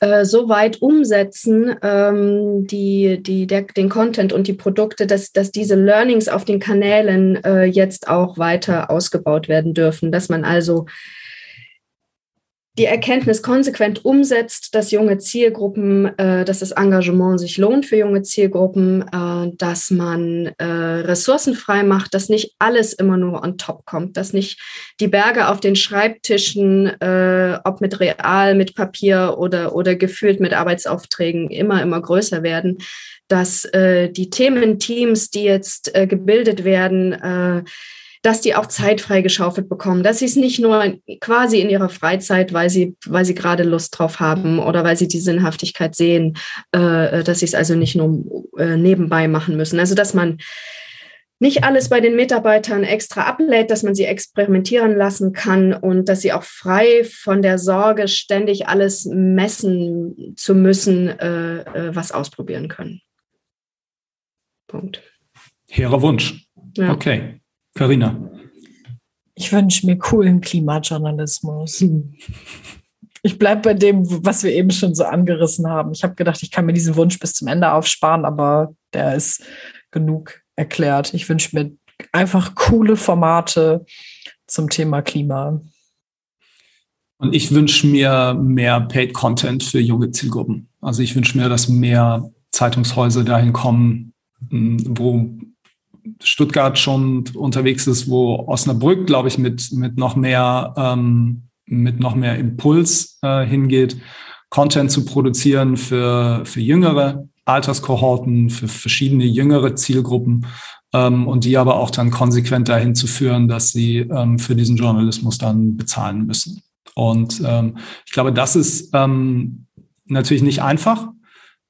äh, so weit umsetzen, ähm, die, die, der, den Content und die Produkte, dass, dass diese Learnings auf den Kanälen äh, jetzt auch weiter ausgebaut werden dürfen, dass man also die Erkenntnis konsequent umsetzt, dass junge Zielgruppen, äh, dass das Engagement sich lohnt für junge Zielgruppen, äh, dass man äh, Ressourcen frei macht, dass nicht alles immer nur on top kommt, dass nicht die Berge auf den Schreibtischen, äh, ob mit Real, mit Papier oder, oder gefühlt mit Arbeitsaufträgen, immer, immer größer werden, dass äh, die Thementeams, die jetzt äh, gebildet werden, dass die auch Zeit freigeschaufelt bekommen, dass sie es nicht nur quasi in ihrer Freizeit, weil sie, weil sie gerade Lust drauf haben oder weil sie die Sinnhaftigkeit sehen, äh, dass sie es also nicht nur äh, nebenbei machen müssen. Also dass man nicht alles bei den Mitarbeitern extra ablädt, dass man sie experimentieren lassen kann und dass sie auch frei von der Sorge, ständig alles messen zu müssen, äh, äh was ausprobieren können. Punkt. Hehrer Wunsch. Ja. Okay. Carina. Ich wünsche mir coolen Klimajournalismus. Ich bleibe bei dem, was wir eben schon so angerissen haben. Ich habe gedacht, ich kann mir diesen Wunsch bis zum Ende aufsparen, aber der ist genug erklärt. Ich wünsche mir einfach coole Formate zum Thema Klima. Und ich wünsche mir mehr Paid Content für junge Zielgruppen. Also ich wünsche mir, dass mehr Zeitungshäuser dahin kommen, wo Stuttgart schon unterwegs ist, wo Osnabrück, glaube ich, mit, mit noch mehr, ähm, mit noch mehr Impuls äh, hingeht, Content zu produzieren für, für jüngere Alterskohorten, für verschiedene jüngere Zielgruppen ähm, und die aber auch dann konsequent dahin zu führen, dass sie ähm, für diesen Journalismus dann bezahlen müssen. Und ähm, ich glaube, das ist ähm, natürlich nicht einfach.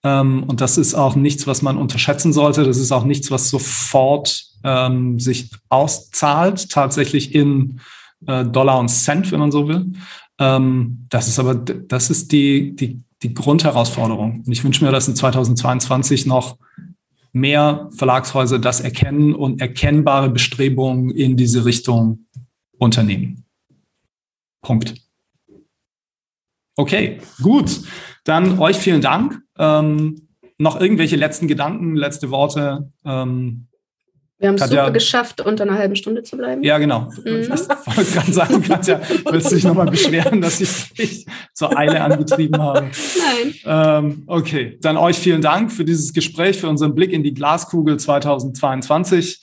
Ähm, und das ist auch nichts, was man unterschätzen sollte. Das ist auch nichts, was sofort ähm, sich auszahlt, tatsächlich in äh, Dollar und Cent, wenn man so will. Ähm, das ist aber, das ist die, die, die Grundherausforderung. Und ich wünsche mir, dass in 2022 noch mehr Verlagshäuser das erkennen und erkennbare Bestrebungen in diese Richtung unternehmen. Punkt. Okay, gut. Dann euch vielen Dank. Ähm, noch irgendwelche letzten Gedanken, letzte Worte? Ähm, wir haben es super geschafft, unter einer halben Stunde zu bleiben. Ja, genau. Mhm. Ich wollte gerade sagen, Katja, willst du dich nochmal beschweren, dass ich dich zur Eile angetrieben habe? Nein. Ähm, okay, dann euch vielen Dank für dieses Gespräch, für unseren Blick in die Glaskugel 2022.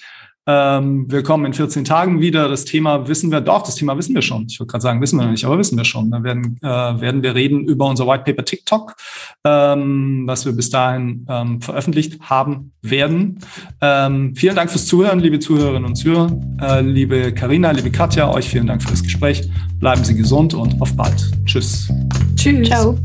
Ähm, wir kommen in 14 Tagen wieder. Das Thema wissen wir, doch, das Thema wissen wir schon. Ich würde gerade sagen, wissen wir nicht, aber wissen wir schon. Da werden, äh, werden wir reden über unser White Paper TikTok, ähm, was wir bis dahin ähm, veröffentlicht haben werden. Ähm, vielen Dank fürs Zuhören, liebe Zuhörerinnen und Zuhörer. Äh, liebe Karina, liebe Katja, euch vielen Dank für das Gespräch. Bleiben Sie gesund und auf bald. Tschüss. Tschüss. Ciao.